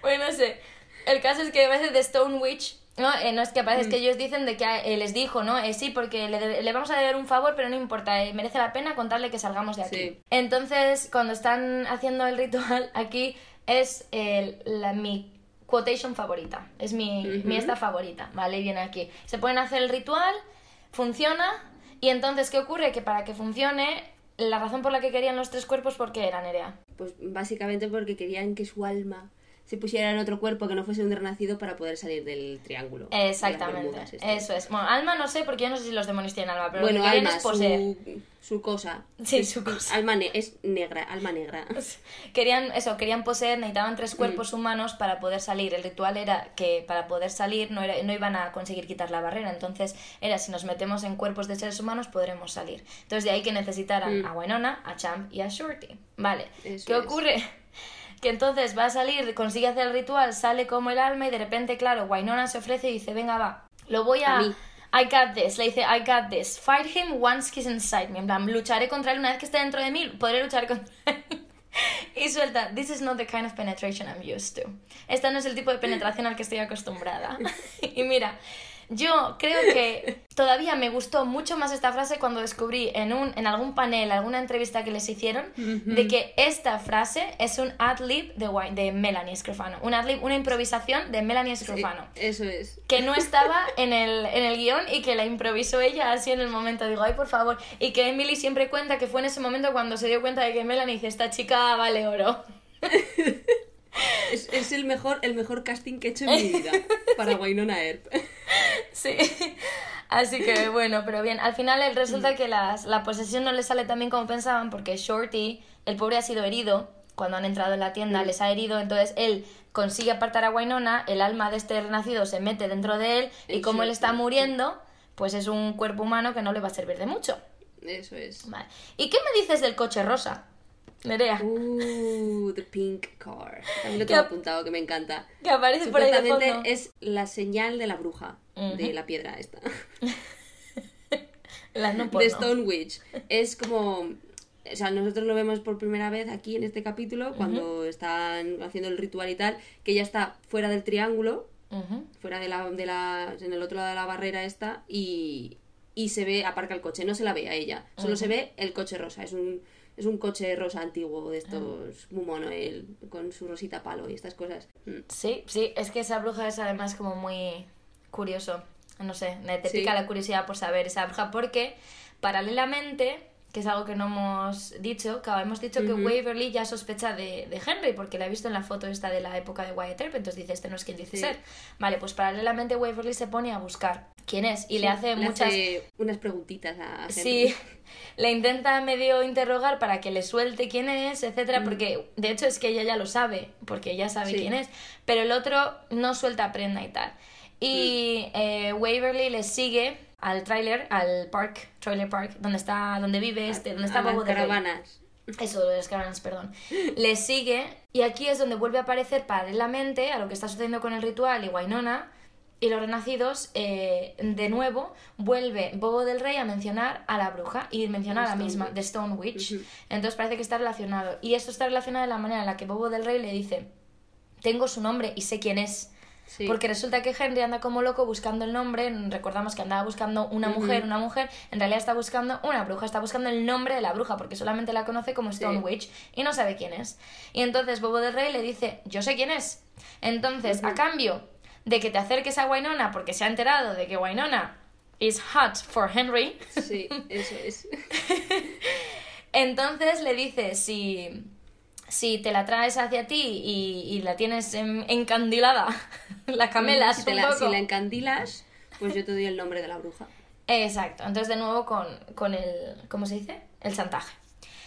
Bueno, no sé. El caso es que a veces de Stone Witch, ¿no? Eh, no es que aparece, es que ellos dicen de que eh, les dijo, ¿no? Eh, sí, porque le, vamos a deber un favor, pero no importa, eh, merece la pena contarle que salgamos de aquí. Sí. Entonces, cuando están haciendo el ritual, aquí es la, mi quotation favorita, es mi, mi esta favorita, ¿vale? Y viene aquí. Se pueden hacer el ritual, funciona, y entonces, ¿qué ocurre? Que para que funcione, la razón por la que querían los tres cuerpos, ¿por qué era, Nerea? Pues básicamente porque querían que su alma se pusiera en otro cuerpo que no fuese un renacido para poder salir del triángulo. Exactamente, Bermudas este. eso es. Bueno, alma no sé, porque yo no sé si los demonios tienen alma, pero Bueno, lo que quieren alma, es poseer. su, su cosa. Sí, Es- su cosa. Alma ne- es negra, alma negra. [LAUGHS] Querían eso, querían poseer, necesitaban Mm. tres cuerpos humanos para poder salir. El ritual era que para poder salir no, era, no iban a conseguir quitar la barrera, entonces era si nos metemos en cuerpos de seres humanos podremos salir. Entonces de ahí que necesitaran Mm. a Winona, a Champ y a Shorty. Vale, Eso ¿qué es. ocurre? Que entonces va a salir, consigue hacer el ritual, sale como el alma y de repente, claro, Winona se ofrece y dice, venga, va, lo voy a... A mí. I got this, le dice, I got this. Fight him once he's inside me. En plan, lucharé contra él una vez que esté dentro de mí, podré luchar contra [LAUGHS] él. Y suelta, this is not the kind of penetration I'm used to. Esta no es el tipo de penetración al que estoy acostumbrada. [LAUGHS] Y mira, yo creo que todavía me gustó mucho más esta frase cuando descubrí en, un, en algún panel, alguna entrevista que les hicieron, de que esta frase es un ad-lib de, de Melanie Scrofano. Un ad-lib, una improvisación de Melanie Scrofano Eso es. que no estaba [LAUGHS] en el, en el guion y que la improvisó ella así en el momento. Digo, ay, por favor. Y que Emily siempre cuenta que fue en ese momento cuando se dio cuenta de que Melanie dice, esta chica vale oro. [LAUGHS] Es, es el mejor el mejor casting que he hecho en mi vida para [LAUGHS] Wynonna Earp. Sí. [LAUGHS] Así que bueno, pero bien. Al final resulta que las, la posesión no le sale tan bien como pensaban porque Shorty, el pobre ha sido herido cuando han entrado en la tienda, les ha herido, entonces él consigue apartar a Wynonna, el alma de este renacido se mete dentro de él y como él está muriendo, pues es un cuerpo humano que no le va a servir de mucho. Eso es. Vale. ¿Y qué me dices del coche rosa? Nerea, Uh, the pink car. También lo [LAUGHS] tengo ap- apuntado que me encanta. que aparece por ahí de fondo. es la señal de la bruja de la piedra esta. [LAUGHS] La no de porno. Stone Witch. Es como. O sea, nosotros lo vemos por primera vez aquí en este capítulo, cuando están haciendo el ritual y tal, que ella está fuera del triángulo, fuera de la, de la. en el otro lado de la barrera esta, y. y se ve, aparca el coche, no se la ve a ella, solo se ve el coche rosa. Es un. Es un coche rosa antiguo de estos, muy mono él, con su rosita palo y estas cosas. Mm. Sí, sí, es que esa bruja es además como muy curioso. No sé, me te Sí. pica la curiosidad por saber esa bruja, porque paralelamente, que es algo que no hemos dicho, claro, hemos dicho que. Waverly ya sospecha de, de Henry, porque la ha visto en la foto esta de la época de Wyatt Earp, entonces dice, este no es quien dice Sí. ser. Vale, pues paralelamente Waverly se pone a buscar quién es y le hace Le muchas... hace unas preguntitas a Henry. Sí, [LAUGHS] le intenta medio interrogar para que le suelte quién es, etcétera, porque de hecho es que ella ya lo sabe, porque ella sabe quién es, pero el otro no suelta prenda y tal. Y eh, Waverly le sigue al trailer, al park, trailer park, donde está, donde vive este, donde está a las Bobo de Rey. caravanas. Eso, de las caravanas, perdón. Le sigue y aquí es donde vuelve a aparecer paralelamente a lo que está sucediendo con el ritual y Wainona y los renacidos, eh, de nuevo, vuelve Bobo del Rey a mencionar a la bruja y menciona a la misma. The Stone Witch. Entonces parece que está relacionado. Y esto está relacionado de la manera en la que Bobo del Rey le dice, tengo su nombre y sé quién es. Sí. Porque resulta que Henry anda como loco buscando el nombre. Recordamos que andaba buscando una mujer, una mujer. En realidad está buscando una bruja. Está buscando el nombre de la bruja porque solamente la conoce como Stone Sí. Witch y no sabe quién es. Y entonces Bobo del Rey le dice: Yo sé quién es. Entonces, a cambio de que te acerques a Wynonna porque se ha enterado de que Wynonna is hot for Henry, Sí, eso es. [LAUGHS] entonces le dice: Si. Si te la traes hacia ti y, y la tienes en- encandilada, [LAUGHS] la camelas si, un la, poco. si la encandilas, pues yo te doy el nombre de la bruja. Exacto, entonces de nuevo con, con el, ¿cómo se dice? El chantaje.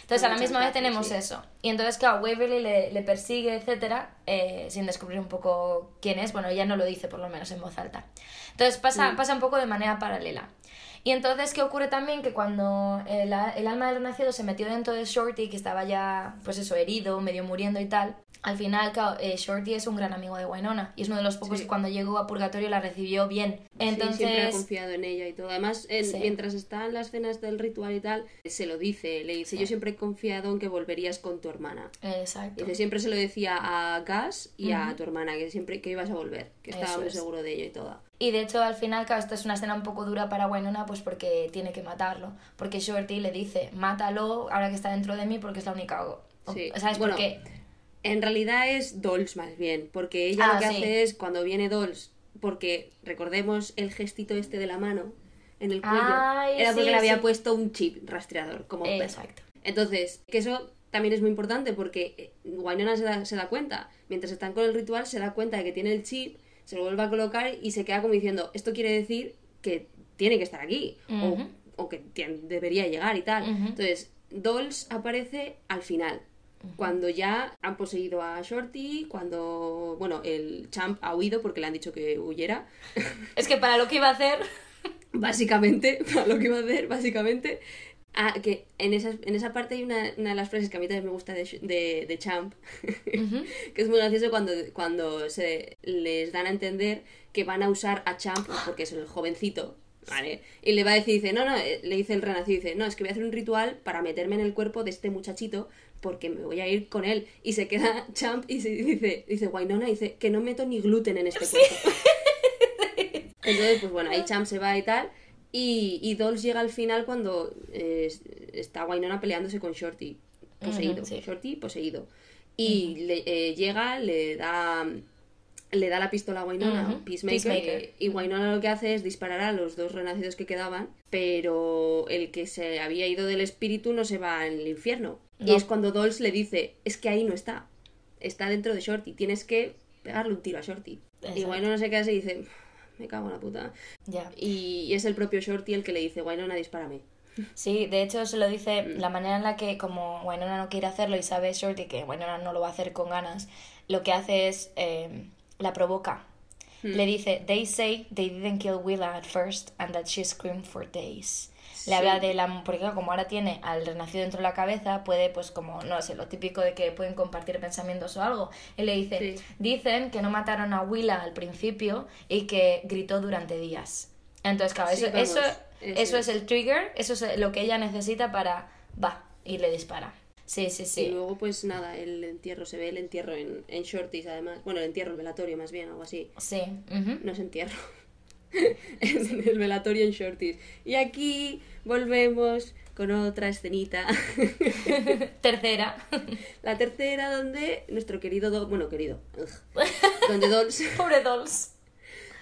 Entonces Con a la misma vez tenemos sí. eso. Y entonces, claro, Waverly le, le persigue, etcétera, eh, sin descubrir un poco quién es. Bueno, ella no lo dice por lo menos en voz alta. Entonces pasa, Mm. pasa un poco de manera paralela. Y entonces, ¿qué ocurre también? Que cuando el, a- el alma del renacido se metió dentro de Shorty, que estaba ya, pues eso, herido, medio muriendo y tal, al final, claro, eh, Shorty es un gran amigo de Winona y es uno de los pocos Sí. que cuando llegó a Purgatorio la recibió bien. Entonces, Sí, siempre ha confiado en ella y todo. Además, en- Sí. mientras están las cenas del ritual y tal, se lo dice. Le dice, yo siempre he confiado en que volverías con tu hermana. exacto. Dice, siempre se lo decía a Gas y a tu hermana, que siempre que ibas a volver, que estaba muy es. seguro de ello y todo. Y de hecho, al final, claro, esta es una escena un poco dura para Winona, pues porque tiene que matarlo. Porque Shorty le dice, mátalo ahora que está dentro de mí porque es la única... Sí. ¿Sabes Bueno, por qué? En realidad es Dolls más bien, porque ella Ah, lo que sí. hace es cuando viene Dolls, porque recordemos el gestito este de la mano en el cuello, Ay, era porque sí, le había puesto un chip rastreador, como. Exacto. Entonces, que eso también es muy importante porque eh, Wynonna se da, se da cuenta, mientras están con el ritual, se da cuenta de que tiene el chip, se lo vuelve a colocar y se queda como diciendo, esto quiere decir que tiene que estar aquí, o, o que debería llegar y tal. Entonces, Dolls aparece al final. Cuando ya han poseído a Shorty, cuando, bueno, el champ ha huido porque le han dicho que huyera, Es que para lo que iba a hacer... [LAUGHS] básicamente, para lo que iba a hacer, básicamente. Ah, que en esa, en esa parte hay una, una de las frases que a mí también me gusta de, de, de Champ, [LAUGHS] que es muy gracioso cuando, cuando se les dan a entender que van a usar a Champ, porque es el jovencito, ¿vale? Y le va a decir, dice, no, no, eh, le dice el renacido, dice, no, es que voy a hacer un ritual para meterme en el cuerpo de este muchachito porque me voy a ir con él. Y se queda [LAUGHS] Champ y se dice, dice, Wainona, dice, que no meto ni gluten en este cuerpo. [LAUGHS] Entonces, pues bueno, ahí Champ se va y tal. Y, y Dolls llega al final cuando eh, está Wynonna peleándose con Shorty. Poseído. Sí. Shorty poseído. Y le, eh, llega, le da le da la pistola a Wynonna, Ujú, Peacemaker, Peacemaker. y Wynonna lo que hace es disparar a los dos renacidos que quedaban, pero el que se había ido del espíritu no se va al infierno. Y es cuando Dolls le dice, es que ahí no está, está dentro de Shorty, tienes que pegarle un tiro a Shorty. Y. Wynonna se queda así y dice, me cago en la puta. Ya. Y, y es el propio Shorty el que le dice, Wynonna, dispárame. [LAUGHS] Sí, de hecho se lo dice Mm. la manera en la que como Winona no quiere hacerlo y sabe Shorty que Winona no lo va a hacer con ganas, lo que hace es eh, la provoca. Mm. Le dice, they say they didn't kill Willa at first and that she screamed for days. Le habla de la... Porque claro, como ahora tiene al renacido dentro de la cabeza, puede pues como, no sé, lo típico de que pueden compartir pensamientos o algo. Y le dice, Sí. dicen que no mataron a Willa al principio y que gritó durante días. Entonces, claro, Sí, eso, vamos, eso, eso eso es el trigger, eso es lo que ella necesita para... Va, y le dispara. Sí, sí, Y sí. luego, pues nada, el entierro, se ve el entierro en, en Shorties, además. Bueno, el entierro, el velatorio, más bien, algo así. Sí. ujú. No es entierro. [LAUGHS] es el velatorio en Shorties. Y aquí volvemos con otra escenita. [LAUGHS] Tercera. [LAUGHS] La tercera, donde nuestro querido Dolls. Bueno, querido. ugh. donde Dolls. Pobre Dolls.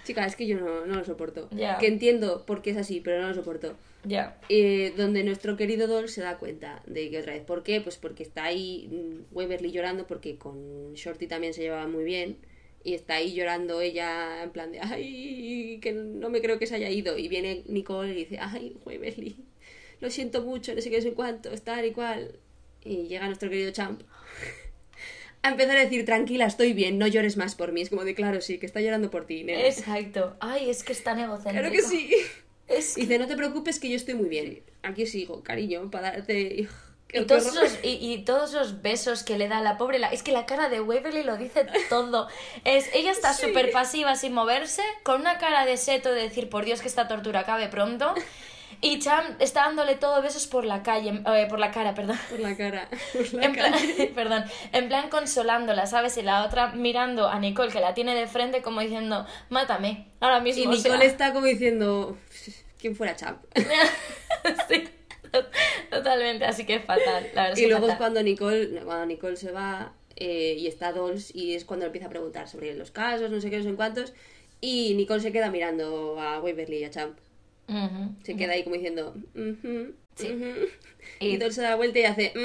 Chica, es que yo no, no lo soporto. Ya. Que entiendo por qué es así, pero no lo soporto. Ya. Eh, donde nuestro querido Doll se da cuenta de que otra vez. ¿Por qué? Pues porque está ahí mm, Waverly llorando, porque con Shorty también se llevaba muy bien. Y está ahí llorando ella en plan de, ay, que no me creo que se haya ido. Y viene Nicole y dice, ay, Waverly, lo siento mucho, no sé qué, no sé cuánto, tal y cual. Y llega nuestro querido Champ [LAUGHS] a empezar a decir, tranquila, estoy bien, no llores más por mí. Es como de, claro, sí, que está llorando por ti, nena. Exacto. Ay, es que es tan egocéntrico. Claro que sí. Es que- Dice, no te preocupes que yo estoy muy bien. Aquí sigo, cariño, para darte... Y todos, esos, y, y todos esos besos que le da a la pobre, la- es que la cara de Waverly lo dice todo. Es, ella está Sí. súper pasiva sin moverse, con una cara de seto de decir, por Dios que esta tortura acabe pronto. Y Cham está dándole todo besos por la calle, eh, por la cara, perdón. Por la cara. [LAUGHS] Por la En plan, cara. [LAUGHS] perdón, en plan consolándola, ¿sabes? Y la otra mirando a Nicole que la tiene de frente como diciendo, mátame, ahora mismo. Y o sea". Nicole está como diciendo, ¿quién fuera Champ? [LAUGHS] Sí, [LAUGHS] totalmente, así que es fatal, la verdad es Y luego es cuando Nicole, cuando Nicole se va eh, y está Dolls y es cuando empieza a preguntar sobre los casos, no sé qué, no sé cuántos. Y Nicole se queda mirando a Waverly y a Champ. Se queda ahí como diciendo. Y- Y Dolls se da vuelta y hace. [LAUGHS]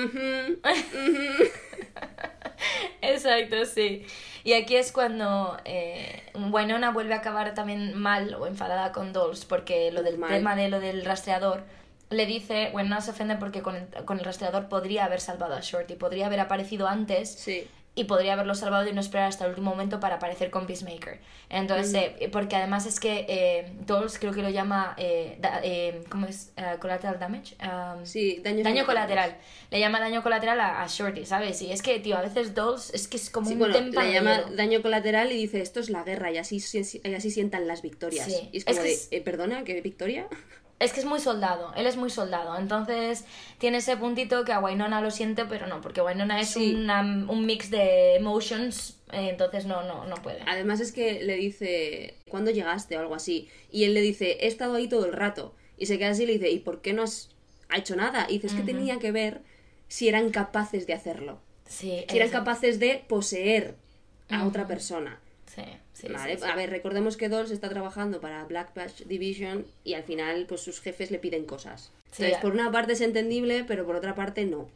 Exacto, sí. Y aquí es cuando eh, Winona vuelve a acabar también mal o enfadada con Dolls porque lo del Mal. tema de lo del rastreador le dice, Winona se ofende porque con el, con el rastreador podría haber salvado a Shorty, podría haber aparecido antes Sí. y podría haberlo salvado y no esperar hasta el último momento para aparecer con Peacemaker. Entonces, eh, porque además es que eh, Dolls creo que lo llama, eh, da- ¿cómo es? Eh, collateral damage. Um, Sí, Daño colateral. Le llama daño colateral a, a Shorty, ¿sabes? Y es que, tío, a veces Dolls es que es como Sí, un bueno, le llama daño colateral y dice esto es la guerra y así, y así sientan las victorias. Sí. Y es Es como que de, es- "Eh, perdona, ¿qué victoria? Es que es muy soldado, él es muy soldado. Entonces tiene ese puntito que a Wynonna lo siente, pero no, porque Wynonna es Sí. una- un mix de emotions, eh, entonces no, no, no puede. Además es que le dice, ¿cuándo llegaste? o algo así. Y él le dice, he estado ahí todo el rato. Y se queda así y le dice, ¿y por qué no has ha hecho nada? Y dice, es que tenía que ver si eran capaces de hacerlo. Sí, Si eran capaces de poseer a otra persona. Sí, sí, Vale, sí, sí. a ver, recordemos que Dolls está trabajando para Black Patch Division y al final pues sus jefes le piden cosas. Entonces, por una parte es entendible, pero por otra parte no.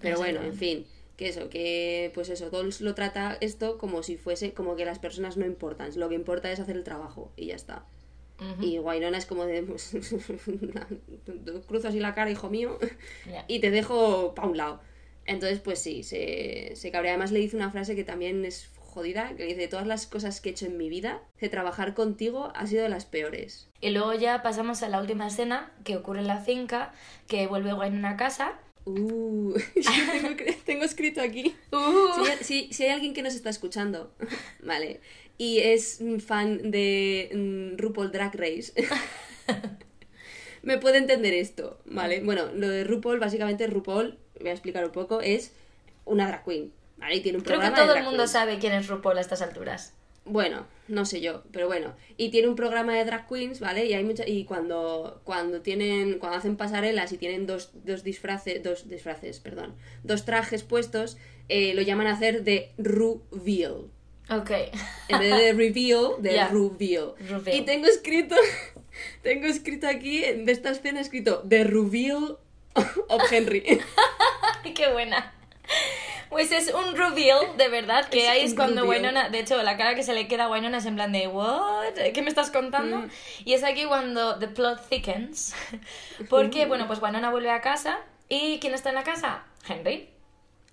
Pero bueno, en fin, que eso, que pues eso, Dolls lo trata esto como si fuese, como que las personas no importan, lo que importa es hacer el trabajo y ya está. Y Wainona es como de, pues, [LAUGHS] cruzo así la cara, hijo mío, y te dejo pa' un lado. Entonces, pues sí, se, se cabrea. Además le dice una frase que también es jodida, que dice, todas las cosas que he hecho en mi vida, de trabajar contigo ha sido de las peores. Y luego ya pasamos a la última escena que ocurre en la finca, que vuelve Wynonna a casa. Uh, [LAUGHS] tengo, escrito aquí. [LAUGHS] Uh. Si, si- si hay alguien que nos está escuchando, [LAUGHS] vale, y es fan de mm, RuPaul Drag Race, me puede entender esto, ¿vale? Bueno, lo de RuPaul, básicamente RuPaul, voy a explicar un poco, es una drag queen, Y tiene un Creo que programa de todo el mundo sabe quién es RuPaul a estas alturas. Bueno, no sé yo, pero bueno. Y tiene un programa de drag queens, ¿vale? Y hay mucha, y cuando, cuando tienen, cuando hacen pasarelas y tienen dos, dos disfraces, dos disfraces, perdón, dos trajes puestos, eh, lo llaman a hacer de reveal. Ok. En vez de reveal, [LAUGHS] de Ya. reveal. Reveal. Y tengo escrito, [LAUGHS] tengo escrito aquí, de esta escena escrito, The Reveal of Henry. [LAUGHS] Qué buena. Pues es un reveal, de verdad, que Es ahí es cuando reveal. Winona, de hecho, la cara que se le queda a Winona es en plan de, ¿what? ¿Qué me estás contando? Mm. Y es aquí cuando the plot thickens, [LAUGHS] porque, bueno, pues Winona vuelve a casa, ¿y quién está en la casa? Henry.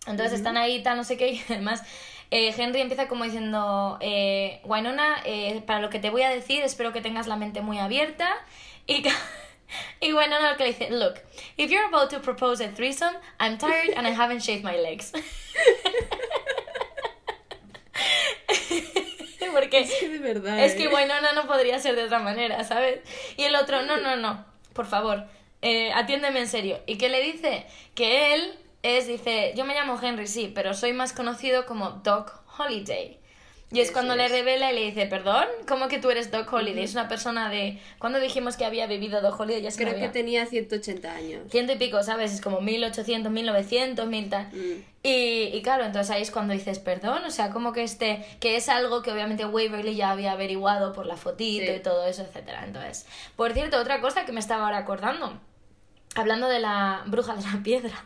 Entonces están ahí, tal, no sé qué, [LAUGHS] y además eh, Henry empieza como diciendo, eh, Winona, eh, para lo que te voy a decir, espero que tengas la mente muy abierta, y... [LAUGHS] [LAUGHS] Y Winona lo que le dice, look, if you're about to propose a threesome, I'm tired and I haven't shaved my legs. [LAUGHS] Porque es que de verdad. es que ¿eh? Winona no podría ser de otra manera, ¿sabes? Y el otro, no, no, no, por favor, eh, atiéndeme en serio. ¿Y qué le dice? Que él es, dice, yo me llamo Henry, sí, pero soy más conocido como Doc Holiday. Y es Eso cuando le revela y le dice, perdón, ¿cómo que tú eres Doc Holiday? Es una persona de... ¿Cuándo dijimos que había bebido Doc Holiday? Ya se me Creo que tenía 180 años. Ciento y pico, ¿sabes? Es como 1800, 1900, mil tal. Mm. Y, y claro, entonces ahí es cuando dices, perdón, o sea, como que este, que es algo que obviamente Waverly ya había averiguado por la fotito Sí. y todo eso, etcétera. Entonces, por cierto, otra cosa que me estaba ahora acordando, hablando de la bruja de la piedra.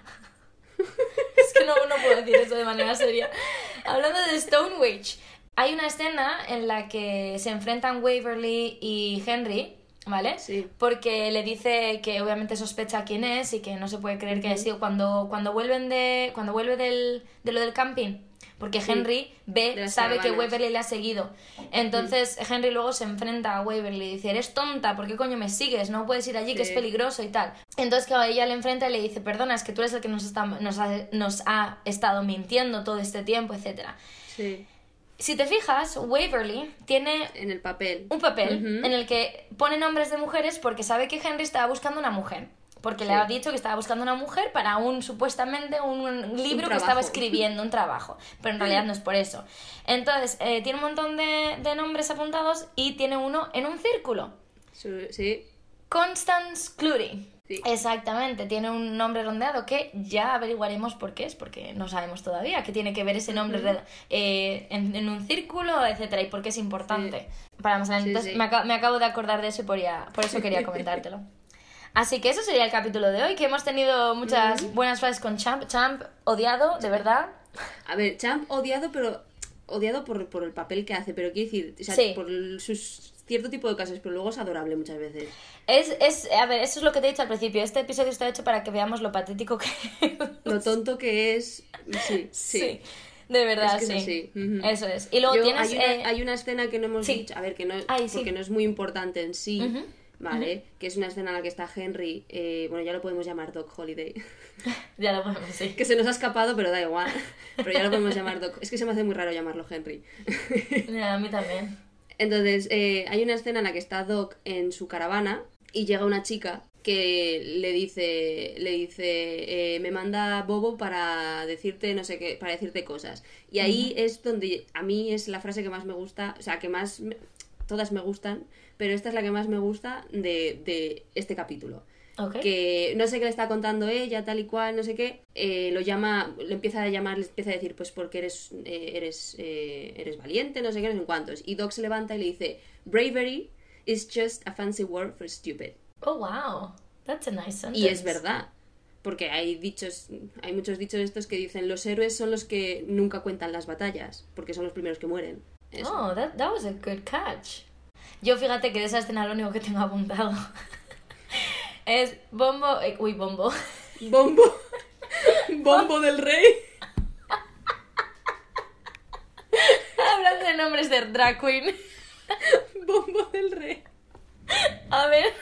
[LAUGHS] es que no, no puedo decir eso de manera seria. Hablando de Stone Witch, hay una escena en la que se enfrentan Waverly y Henry, ¿vale? Sí. Porque le dice que obviamente sospecha quién es y que no se puede creer que haya sido cuando, cuando vuelven de. cuando vuelve del, de lo del camping. porque Henry ve, sabe que. Waverly le ha seguido. Entonces Henry luego se enfrenta a Waverly y dice, eres tonta, ¿por qué coño me sigues? No puedes ir allí, que es peligroso y tal. Entonces claro, ella le enfrenta y le dice, perdona, es que tú eres el que nos, está, nos, ha, nos ha estado mintiendo todo este tiempo, etcétera Sí. Si te fijas, Waverly tiene En el papel. un papel en el que pone nombres de mujeres porque sabe que Henry estaba buscando una mujer. Porque le ha dicho que estaba buscando una mujer para un, supuestamente, un libro que estaba escribiendo, un trabajo. Pero en realidad no es por eso. Entonces, eh, tiene un montón de, de nombres apuntados y tiene uno en un círculo. Sí. Constance Clury. Sí. Exactamente, tiene un nombre rondeado que ya averiguaremos por qué es, porque no sabemos todavía qué tiene que ver ese nombre re- eh, en, en un círculo, etcétera, y por qué es importante. Para más adelante. Sí, Entonces, sí. Me, acabo, me acabo de acordar de eso y por, ya- por eso quería [LAUGHS] comentártelo. Así que eso sería el capítulo de hoy, que hemos tenido muchas buenas frases con Champ. Champ, odiado, de verdad. A ver, Champ odiado, pero odiado por, por el papel que hace, pero quiero decir, o sea, Sí. por sus cierto tipo de casos, pero luego es adorable muchas veces. Es, es, a ver, eso es lo que te he dicho al principio. Este episodio está hecho para que veamos lo patético que Lo tonto que es, sí, sí. de verdad, Es que sí. es. Eso es. Y luego Yo- tienes. hay, una, eh, hay una escena que no hemos sí. dicho, a ver, que no, Ay, sí. porque no es muy importante en sí, ¿vale? Que es una escena en la que está Henry, eh, bueno, ya lo podemos llamar Doc Holiday, [LAUGHS] Ya lo podemos decir. que se nos ha escapado, pero da igual, pero ya lo podemos llamar Doc, es que se me hace muy raro llamarlo Henry. A mí también. Entonces, eh, hay una escena en la que está Doc en su caravana y llega una chica que le dice, le dice, eh, me manda Bobo para decirte no sé qué, para decirte cosas. Y ahí es donde a mí es la frase que más me gusta, o sea, que más, me- todas me gustan, pero esta es la que más me gusta de, de este capítulo. Ok. Que no sé qué le está contando ella, tal y cual, no sé qué, eh, lo llama, le empieza a llamar, le empieza a decir, pues porque eres, eh, eres, eh, eres valiente, no sé qué, no sé cuántos. Y Doc se levanta y le dice, bravery is just a fancy word for stupid. Oh, wow. That's a nice sentence. Y es verdad. Porque hay dichos, hay muchos dichos estos que dicen los héroes son los que nunca cuentan las batallas, porque son los primeros que mueren. Eso. Oh, that, that was a good catch. Yo fíjate que de esa escena lo único que tengo apuntado es bombo. eh, uy, bombo. Bombo. [LAUGHS] Bombo del rey. Hablando de nombres de drag queen. Bombo del rey. A ver.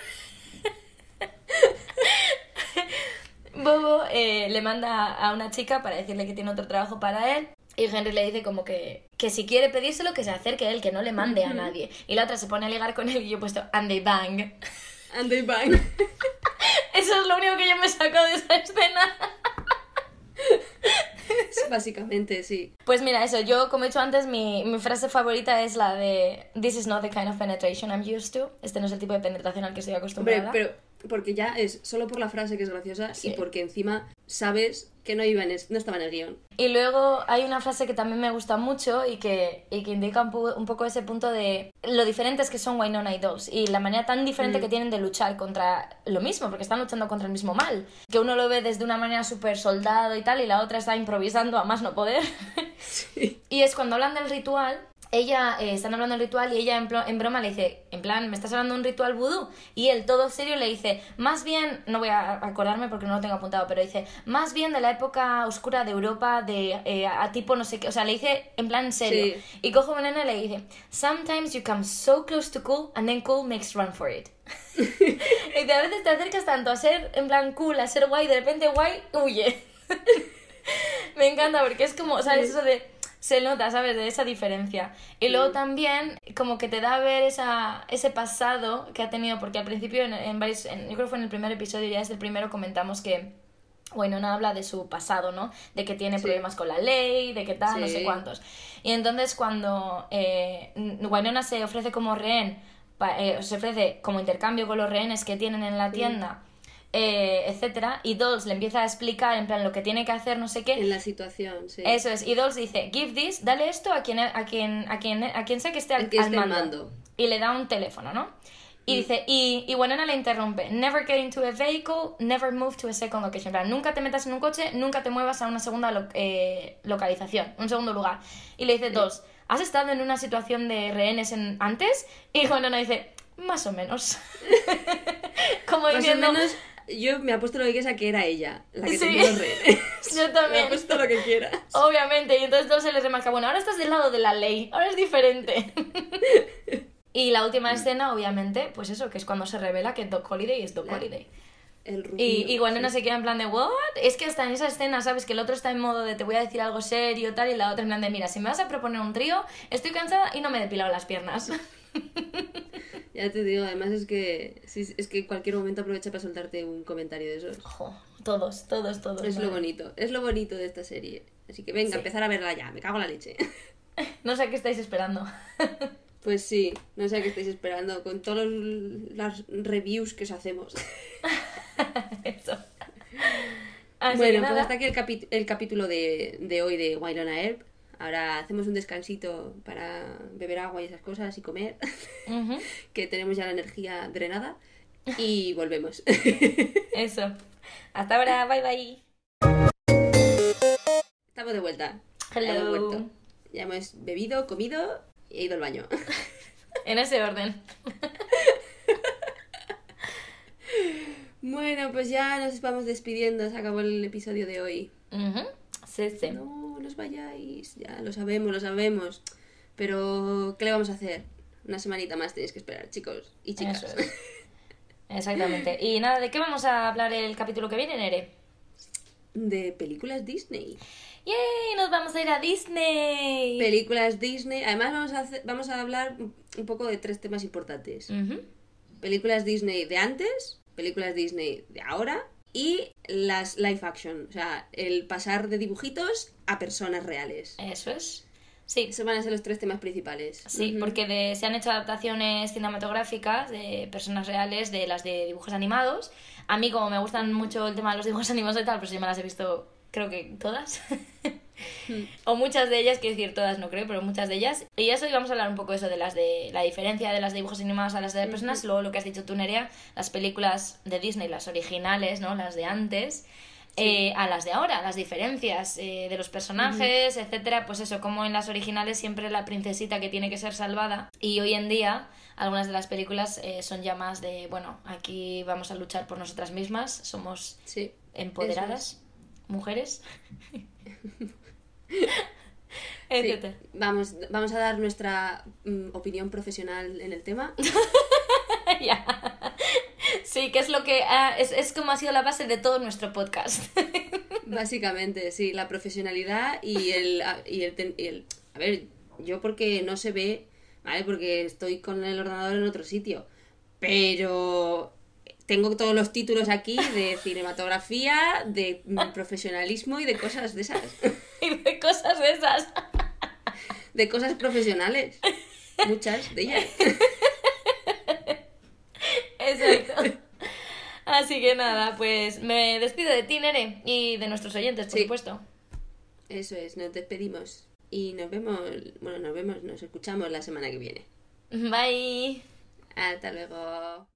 Bobo eh, le manda a una chica para decirle que tiene otro trabajo para él. Y Henry le dice como que, que si quiere pedírselo, que se acerque a él, que no le mande a nadie. Y la otra se pone a ligar con él y yo he puesto and they bang. And they bang. [LAUGHS] Eso es lo único que yo me he sacado de esa escena. [LAUGHS] Básicamente, sí. Pues mira, eso, yo como he dicho antes, mi, mi frase favorita es la de This is not the kind of penetration I'm used to. Este no es el tipo de penetración al que estoy Hombre, acostumbrada. pero porque ya es solo por la frase que es graciosa Sí. y porque encima sabes que no iba en es- no estaba en el guion. Y luego hay una frase que también me gusta mucho y que, y que indica un, poco ese punto de lo diferentes que son Winona y Dobbs y la manera tan diferente Mm. que tienen de luchar contra lo mismo, porque están luchando contra el mismo mal. Que uno lo ve desde una manera súper soldado y tal y la otra está improvisando a más no poder. Sí. [LAUGHS] Y es cuando hablan del ritual, ella, eh, están hablando del ritual y ella en, en broma le dice, en plan, ¿me estás hablando de un ritual vudú? Y él, todo serio, le dice, más bien, no voy a acordarme porque no lo tengo apuntado, pero dice, más bien de la época oscura de Europa, de eh, a tipo no sé qué, o sea, le dice en plan serio. Sí. Y coge una nena y le dice, sometimes you come so close to cool and then cool makes run for it. [LAUGHS] y dice, a veces te acercas tanto a ser en plan cool, a ser guay, de repente guay, huye. [LAUGHS] Me encanta porque es como, ¿sabes? Eso de. Se nota, ¿sabes? De esa diferencia. Y luego también, como que te da a ver esa, ese pasado que ha tenido, porque al principio, en, en varios. en- yo creo que fue en el primer episodio, ya desde el primero comentamos que. Bueno, no habla de su pasado, ¿no? De que tiene Sí. problemas con la ley, de que tal, no sé Sí. cuántos. Y entonces cuando eh, se ofrece como rehén, eh, se ofrece como intercambio con los rehenes que tienen en la tienda, eh, etcétera, y Dolls le empieza a explicar en plan lo que tiene que hacer, no sé qué. En la situación, sí. Eso es, y Dolls dice, give this, dale esto a quien, a quien, a quien, a quien sea que esté al, que esté al mando. mando. Y le da un teléfono, ¿no? Y Mm. dice, y, y Winona le interrumpe, never get into a vehicle, never move to a second location. En plan, nunca te metas en un coche, nunca te muevas a una segunda lo- eh, localización, un segundo lugar. Y le dice, Dolls, ¿has estado en una situación de rehenes en, antes? Y Winona dice, más o menos. [LAUGHS] Como Más o menos yo me apuesto lo que quiera que era ella, la que Sí. tenía los rehenes. [LAUGHS] Yo Me también. apuesto lo que quieras. Obviamente, y entonces todo se les remarca, bueno, ahora estás del lado de la ley, ahora es diferente. [LAUGHS] y la última escena, obviamente, pues eso, que es cuando se revela que Doc Holiday es Doc La- Holiday. El rubio. Y, y Gwen sí. no se queda en plan de, ¿what? Es que hasta en esa escena, ¿sabes? Que el otro está en modo de te voy a decir algo serio, tal, y la otra en plan de, mira, si me vas a proponer un trío, estoy cansada y no me he depilado las piernas. [LAUGHS] Ya te digo, además es que sí, es que en cualquier momento aprovecha para soltarte un comentario de esos. Jo, todos, todos, todos. Es lo bonito, es lo bonito de esta serie. Así que venga, Sí. empezar a verla ya, me cago en la leche. [LAUGHS] No sé a qué estáis esperando. [LAUGHS] Pues sí, no sé a qué estáis esperando con todas las reviews que os hacemos. [LAUGHS] Eso. Así bueno, pues hasta aquí el, capi- el capítulo de, de hoy de Wylona Herb. Ahora hacemos un descansito para beber agua y esas cosas y comer, [LAUGHS] que tenemos ya la energía drenada. Y [LAUGHS] volvemos. Eso. Hasta ahora, bye bye. Estamos de vuelta. Ya hemos Hello. vuelto. Ya hemos bebido, comido y he ido al baño. [LAUGHS] En ese orden. Bueno, pues ya nos vamos despidiendo. Se acabó el episodio de hoy. Sí, sí. No os vayáis. Ya lo sabemos, lo sabemos. Pero, ¿qué le vamos a hacer? Una semanita más tenéis que esperar, chicos y chicas. Eso es. Exactamente. Y nada, ¿de qué vamos a hablar el capítulo que viene, Nere? De películas Disney. ¡Yay! Nos vamos a ir a Disney. Películas Disney. Además, vamos a, hacer- vamos a hablar un poco de tres temas importantes. Películas Disney de antes, películas Disney de ahora y las live action. O sea, el pasar de dibujitos a personas reales. Eso es. Sí, Esos van a ser los tres temas principales. sí, porque de- se han hecho adaptaciones cinematográficas de personas reales, de las de dibujos animados. A mí, como me gustan mucho el tema de los dibujos [LAUGHS] animados y tal, pues yo me las he visto, creo que todas. [LAUGHS] [LAUGHS] o muchas de ellas, quiero decir todas, no creo, pero muchas de ellas. Y eso, y vamos a hablar un poco eso de las de la diferencia de las de dibujos animados a las de personas. Luego, lo que has dicho tú, Nerea, las películas de Disney, las originales, ¿no? Las de antes. eh, a las de ahora, las diferencias eh, de los personajes, etcétera, pues eso, como en las originales siempre la princesita que tiene que ser salvada y hoy en día algunas de las películas eh, son ya más de, bueno, aquí vamos a luchar por nosotras mismas, somos Sí. empoderadas, mujeres, [LAUGHS] [LAUGHS] Sí. Vamos, vamos a dar nuestra mm, opinión profesional en el tema. [LAUGHS] Ya. Sí, que es lo que ah, es, es como ha sido la base de todo nuestro podcast. [LAUGHS] Básicamente, sí, la profesionalidad y el, a- y el, y el- A ver, yo porque no se ve, ¿vale? Porque estoy con el ordenador en otro sitio. Pero tengo todos los títulos aquí de cinematografía, de mm, profesionalismo y de cosas de esas. [LAUGHS] y de cosas de esas. De cosas profesionales. Muchas de ellas. Exacto. Así que nada, pues me despido de ti, Nere, y de nuestros oyentes, por Sí. supuesto. Eso es, nos despedimos. Y nos vemos, bueno, nos vemos, nos escuchamos la semana que viene. Bye. Hasta luego.